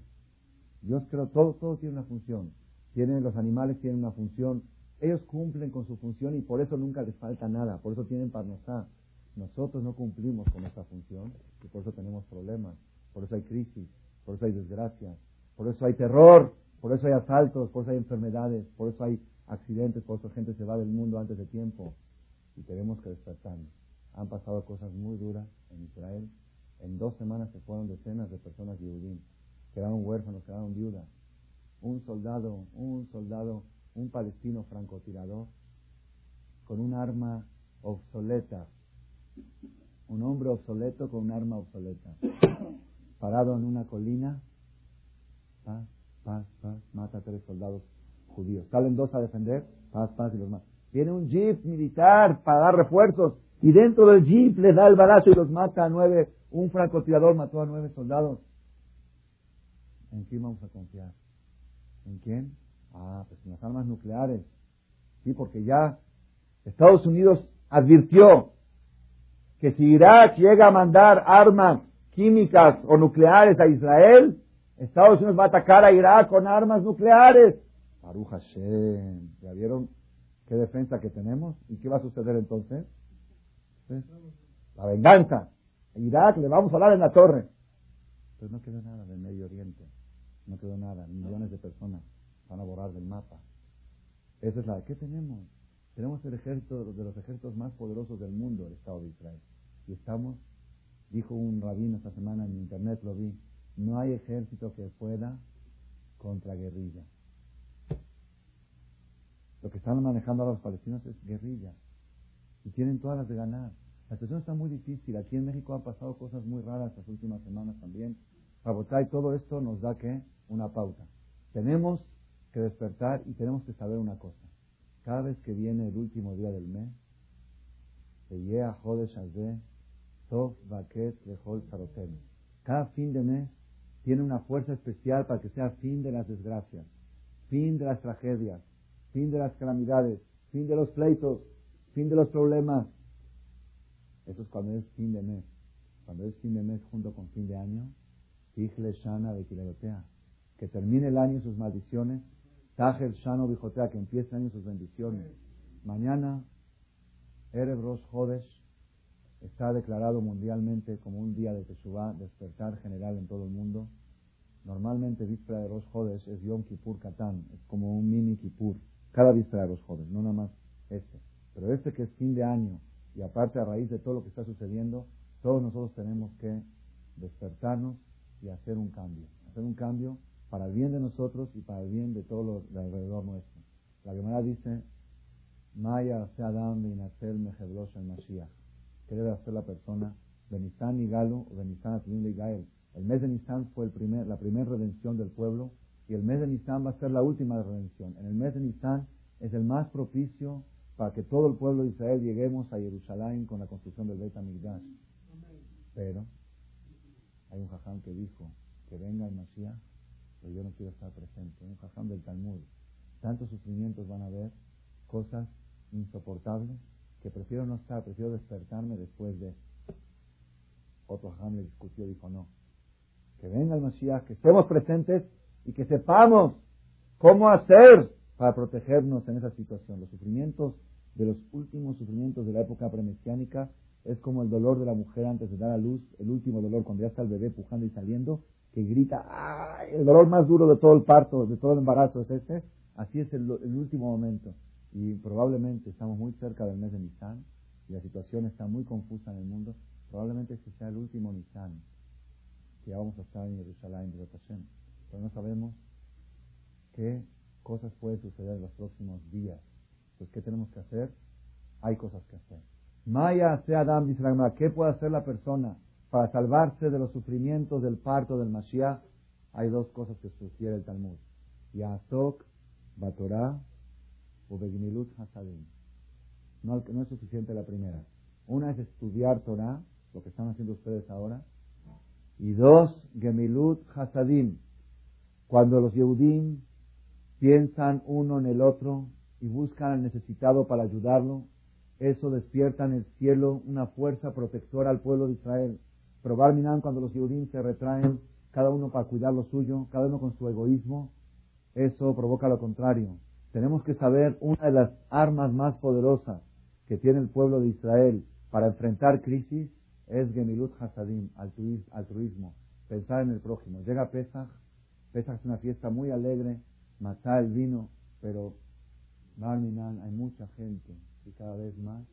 Dios creo, todo, todo tiene una función. Tienen, los animales tienen una función. Ellos cumplen con su función y por eso nunca les falta nada. Por eso tienen parnosá. Nosotros no cumplimos con nuestra función y por eso tenemos problemas. Por eso hay crisis, por eso hay desgracias, por eso hay terror, por eso hay asaltos, por eso hay enfermedades, por eso hay accidentes, por eso gente se va del mundo antes de tiempo. Y tenemos que despertarnos. Han pasado cosas muy duras en Israel. En dos semanas se fueron decenas de personas de Quedaron huérfanos, quedaron viudas. Un soldado, un soldado, un palestino francotirador, con un arma obsoleta. Un hombre obsoleto con un arma obsoleta. Parado en una colina, paz, paz, paz, mata a tres soldados judíos. Salen dos a defender, paz, paz y los mata. Viene un jeep militar para dar refuerzos y dentro del jeep les da el balazo y los mata a nueve. Un francotirador mató a nueve soldados. ¿En quién vamos a confiar? ¿En quién? Ah, pues en las armas nucleares. Sí, porque ya Estados Unidos advirtió que si Irak llega a mandar armas químicas o nucleares a Israel, Estados Unidos va a atacar a Irak con armas nucleares. Baruch Hashem. ¿Ya vieron qué defensa que tenemos? ¿Y qué va a suceder entonces? La venganza. Irak le vamos a dar en la torre. Pero no quedó nada del Medio Oriente. No quedó nada. Millones de personas van a borrar del mapa. Esa es la. ¿Qué tenemos? Tenemos el ejército de los ejércitos más poderosos del mundo, el Estado de Israel. Y estamos, dijo un rabino esta semana en internet, lo vi, no hay ejército que pueda contra guerrilla. Lo que están manejando a los palestinos es guerrilla. Y tienen todas las de ganar. La situación está muy difícil. Aquí en México han pasado cosas muy raras las últimas semanas también. y todo esto nos da que una pauta. Tenemos que despertar y tenemos que saber una cosa. Cada vez que viene el último día del mes, cada fin de mes tiene una fuerza especial para que sea fin de las desgracias, fin de las tragedias, fin de las calamidades, fin de los pleitos, fin de los problemas. Eso es cuando es fin de mes. Cuando es fin de mes junto con fin de año, que termine el año sus maldiciones, Tajel Shano Bijotea, que empiece año sus bendiciones. Mañana, Erev Rosh Hodesh, está declarado mundialmente como un día de Teshuvah, despertar general en todo el mundo. Normalmente víspera de Rosh Hodesh es Yom Kippur Katán, es como un mini Kippur, cada víspera de Rosh Hodesh, no nada más este. Pero este que es fin de año y aparte a raíz de todo lo que está sucediendo, todos nosotros tenemos que despertarnos y hacer un cambio, hacer un cambio para el bien de nosotros y para el bien de todo lo de alrededor nuestro. La Gemara dice, Maya Adam Binasel Mejeblosh el Mashiach ¿Qué debe hacer la persona? Benizán y Galo, Benizán y Gael. El mes de Nisan fue el primer, la primera redención del pueblo y el mes de Nisan va a ser la última redención. En el mes de Nisan es el más propicio para que todo el pueblo de Israel lleguemos a Jerusalén con la construcción del Beit HaMikdash. Pero hay un jajam que dijo que venga el Mashiach, pero yo no quiero estar presente. Un jajam del Talmud. Tantos sufrimientos van a haber, cosas insoportables, que prefiero no estar, prefiero despertarme después de otro Ham le discutió, dijo no. Que venga el Mashiach, que estemos presentes y que sepamos cómo hacer para protegernos en esa situación. Los sufrimientos de los últimos sufrimientos de la época premesiánica es como el dolor de la mujer antes de dar a luz, el último dolor cuando ya está el bebé pujando y saliendo, que grita, ¡ay! El dolor más duro de todo el parto, de todo el embarazo es este. Así es el último momento y probablemente estamos muy cerca del mes de Nisan y la situación está muy confusa en el mundo, probablemente este sea el último Nisan que vamos a estar en Jerusalén de rotación. Pero no sabemos qué cosas pueden suceder en los próximos días. Pues, ¿qué tenemos que hacer? Hay cosas que hacer. Maya sea Adam, dice la ¿qué puede hacer la persona para salvarse de los sufrimientos del parto del Mashiach? Hay dos cosas que sugiere el Talmud. Yasok, Batorah no, no es suficiente la primera. Una es estudiar Torah, lo que están haciendo ustedes ahora. Y dos, Gemilut Hasadim. Cuando los Yehudim piensan uno en el otro y buscan al necesitado para ayudarlo, eso despierta en el cielo una fuerza protectora al pueblo de Israel. Probar Minan cuando los Yehudim se retraen, cada uno para cuidar lo suyo, cada uno con su egoísmo, eso provoca lo contrario tenemos que saber una de las armas más poderosas que tiene el pueblo de Israel para enfrentar crisis es Gemilut Hasadim, altruismo, pensar en el prójimo. Llega Pesach, Pesach es una fiesta muy alegre, matar el vino, pero Barminan hay mucha gente y cada vez más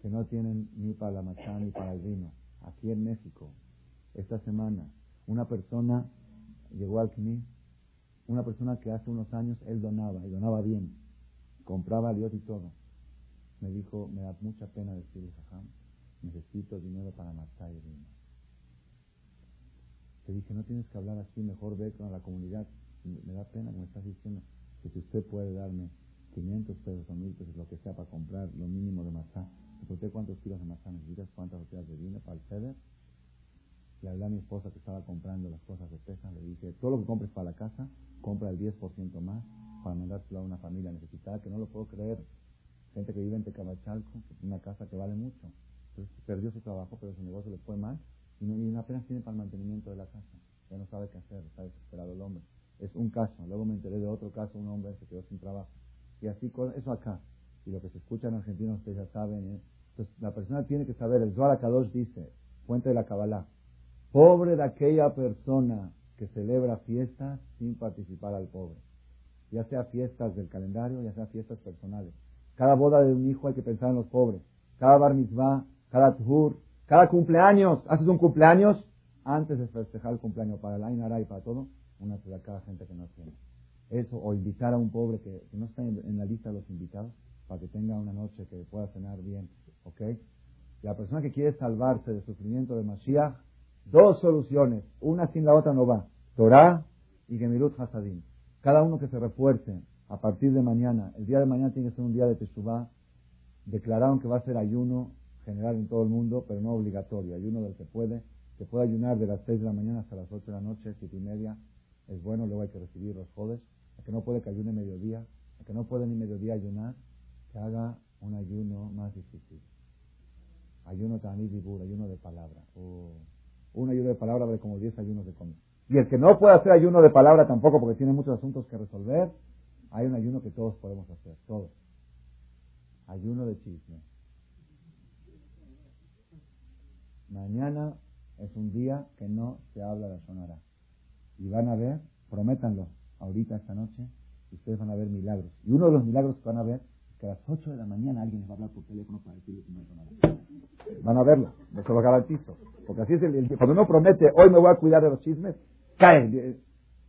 que no tienen ni para la matzá ni para el vino. Aquí en México, esta semana, una persona llegó al CNI, una persona que hace unos años él donaba, y donaba bien, compraba Dios y todo. Me dijo, me da mucha pena decirle, jajam, necesito dinero para matzá y vino. Te dije, no tienes que hablar así, mejor ve con la comunidad. Me da pena, me estás diciendo que si usted puede darme 500 pesos o 1000 pesos, lo que sea, para comprar lo mínimo de matzá. ¿Usted cuántos kilos de matzá necesitas? ¿Cuántas botellas de vino para el ceder? Le hablé a mi esposa que estaba comprando las cosas de pesa. Le dije, todo lo que compres para la casa, compra el 10% más para mandárselo a una familia necesitada, que no lo puedo creer. Gente que vive en Tecamachalco, una casa que vale mucho. Entonces, perdió su trabajo, pero su negocio le fue mal y, apenas tiene para el mantenimiento de la casa. Ya no sabe qué hacer, está desesperado el hombre. Es un caso. Luego me enteré de otro caso, un hombre se quedó sin trabajo. Y así, eso acá. Y lo que se escucha en Argentina, ustedes ya saben. Entonces, la persona tiene que saber, el Zohar Kadosh dice, fuente de la Kabbalah, pobre de aquella persona que celebra fiestas sin participar al pobre. Ya sea fiestas del calendario, ya sea fiestas personales. Cada boda de un hijo hay que pensar en los pobres. Cada bar mitzvah, cada tuhur, cada cumpleaños. Haces un cumpleaños antes de festejar el cumpleaños para el Ainara y para todo. Una a cada gente que no tiene. Eso, o invitar a un pobre que, no está en, la lista de los invitados para que tenga una noche que pueda cenar bien. ¿Ok? La persona que quiere salvarse del sufrimiento de Mashiach, dos soluciones. Una sin la otra no va. Torah y Gemilut Hasadim. Cada uno que se refuerce a partir de mañana. El día de mañana tiene que ser un día de Teshuvah. Declararon que va a ser ayuno general en todo el mundo, pero no obligatorio. Ayuno del que puede. Se puede ayunar de las 6 de la mañana hasta las 8 de la noche, 7 y media. Es bueno, luego hay que recibir los jodes. El que no puede que ayune mediodía. El que no puede ni mediodía ayunar, que haga un ayuno más difícil. Ayuno ayuno de palabra. un ayuno de palabra vale como 10 ayunos de comida. Y el que no puede hacer ayuno de palabra tampoco porque tiene muchos asuntos que resolver, hay un ayuno que todos podemos hacer, todos. Ayuno de chisme. Mañana es un día que no se habla de sonará. Y van a ver, prométanlo, ahorita esta noche, ustedes van a ver milagros. Y uno de los milagros que van a ver que a las 8 de la mañana alguien les va a hablar por teléfono para decirles que no hay Van a verlo, eso lo garantizo. Porque así es el, cuando uno promete, hoy me voy a cuidar de los chismes, cae.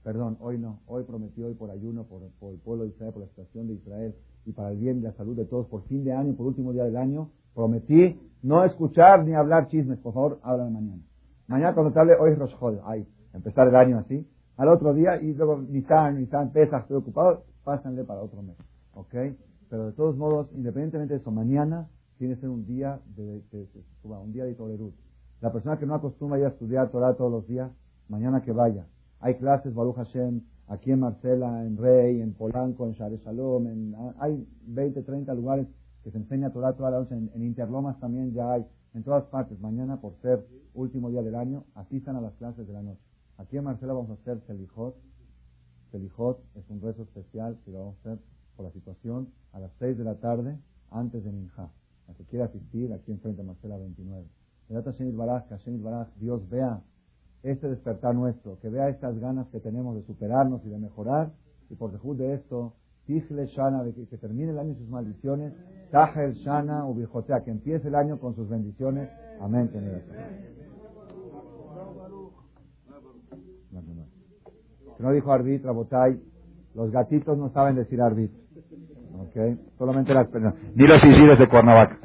Perdón, hoy no. Hoy prometió hoy por ayuno, por, el pueblo de Israel, por la situación de Israel y para el bien de la salud de todos, por fin de año, por último día del año, prometí no escuchar ni hablar chismes. Por favor, habla mañana. Mañana cuando te hable, hoy es Rosh Ay, empezar el año así. Al otro día, y luego Nisan, Nisan, pesas, estoy ocupado, pásenle para otro mes. ¿Ok? Pero de todos modos, independientemente de eso, mañana tiene que ser un día de, un día de tolerut. La persona que no acostumbra ir a estudiar Torah todos los días, mañana que vaya. Hay clases, Baruch Hashem, aquí en Marcela, en Rey, en Polanco, en Share Shalom, en, hay 20, 30 lugares que se enseña Torah toda la noche, en, Interlomas también ya hay, en todas partes. Mañana, por ser último día del año, asistan a las clases de la noche. Aquí en Marcela vamos a hacer Selijot. Selijot es un rezo especial que lo vamos a hacer por la situación a las 6 de la tarde, antes de Minja. La que quiera asistir, aquí enfrente de Marcela 29. Dios vea este despertar nuestro, que vea estas ganas que tenemos de superarnos y de mejorar, y por dejud de esto, Tijle Shana, de que, termine el año y sus maldiciones, Tajel Shana, Ubijotea, que empiece el año con sus bendiciones. Amén. Que no dijo arbitra, botay, los gatitos no saben decir arbit. ¿Ok? Solamente las personas. Ni los de Cuernavaca.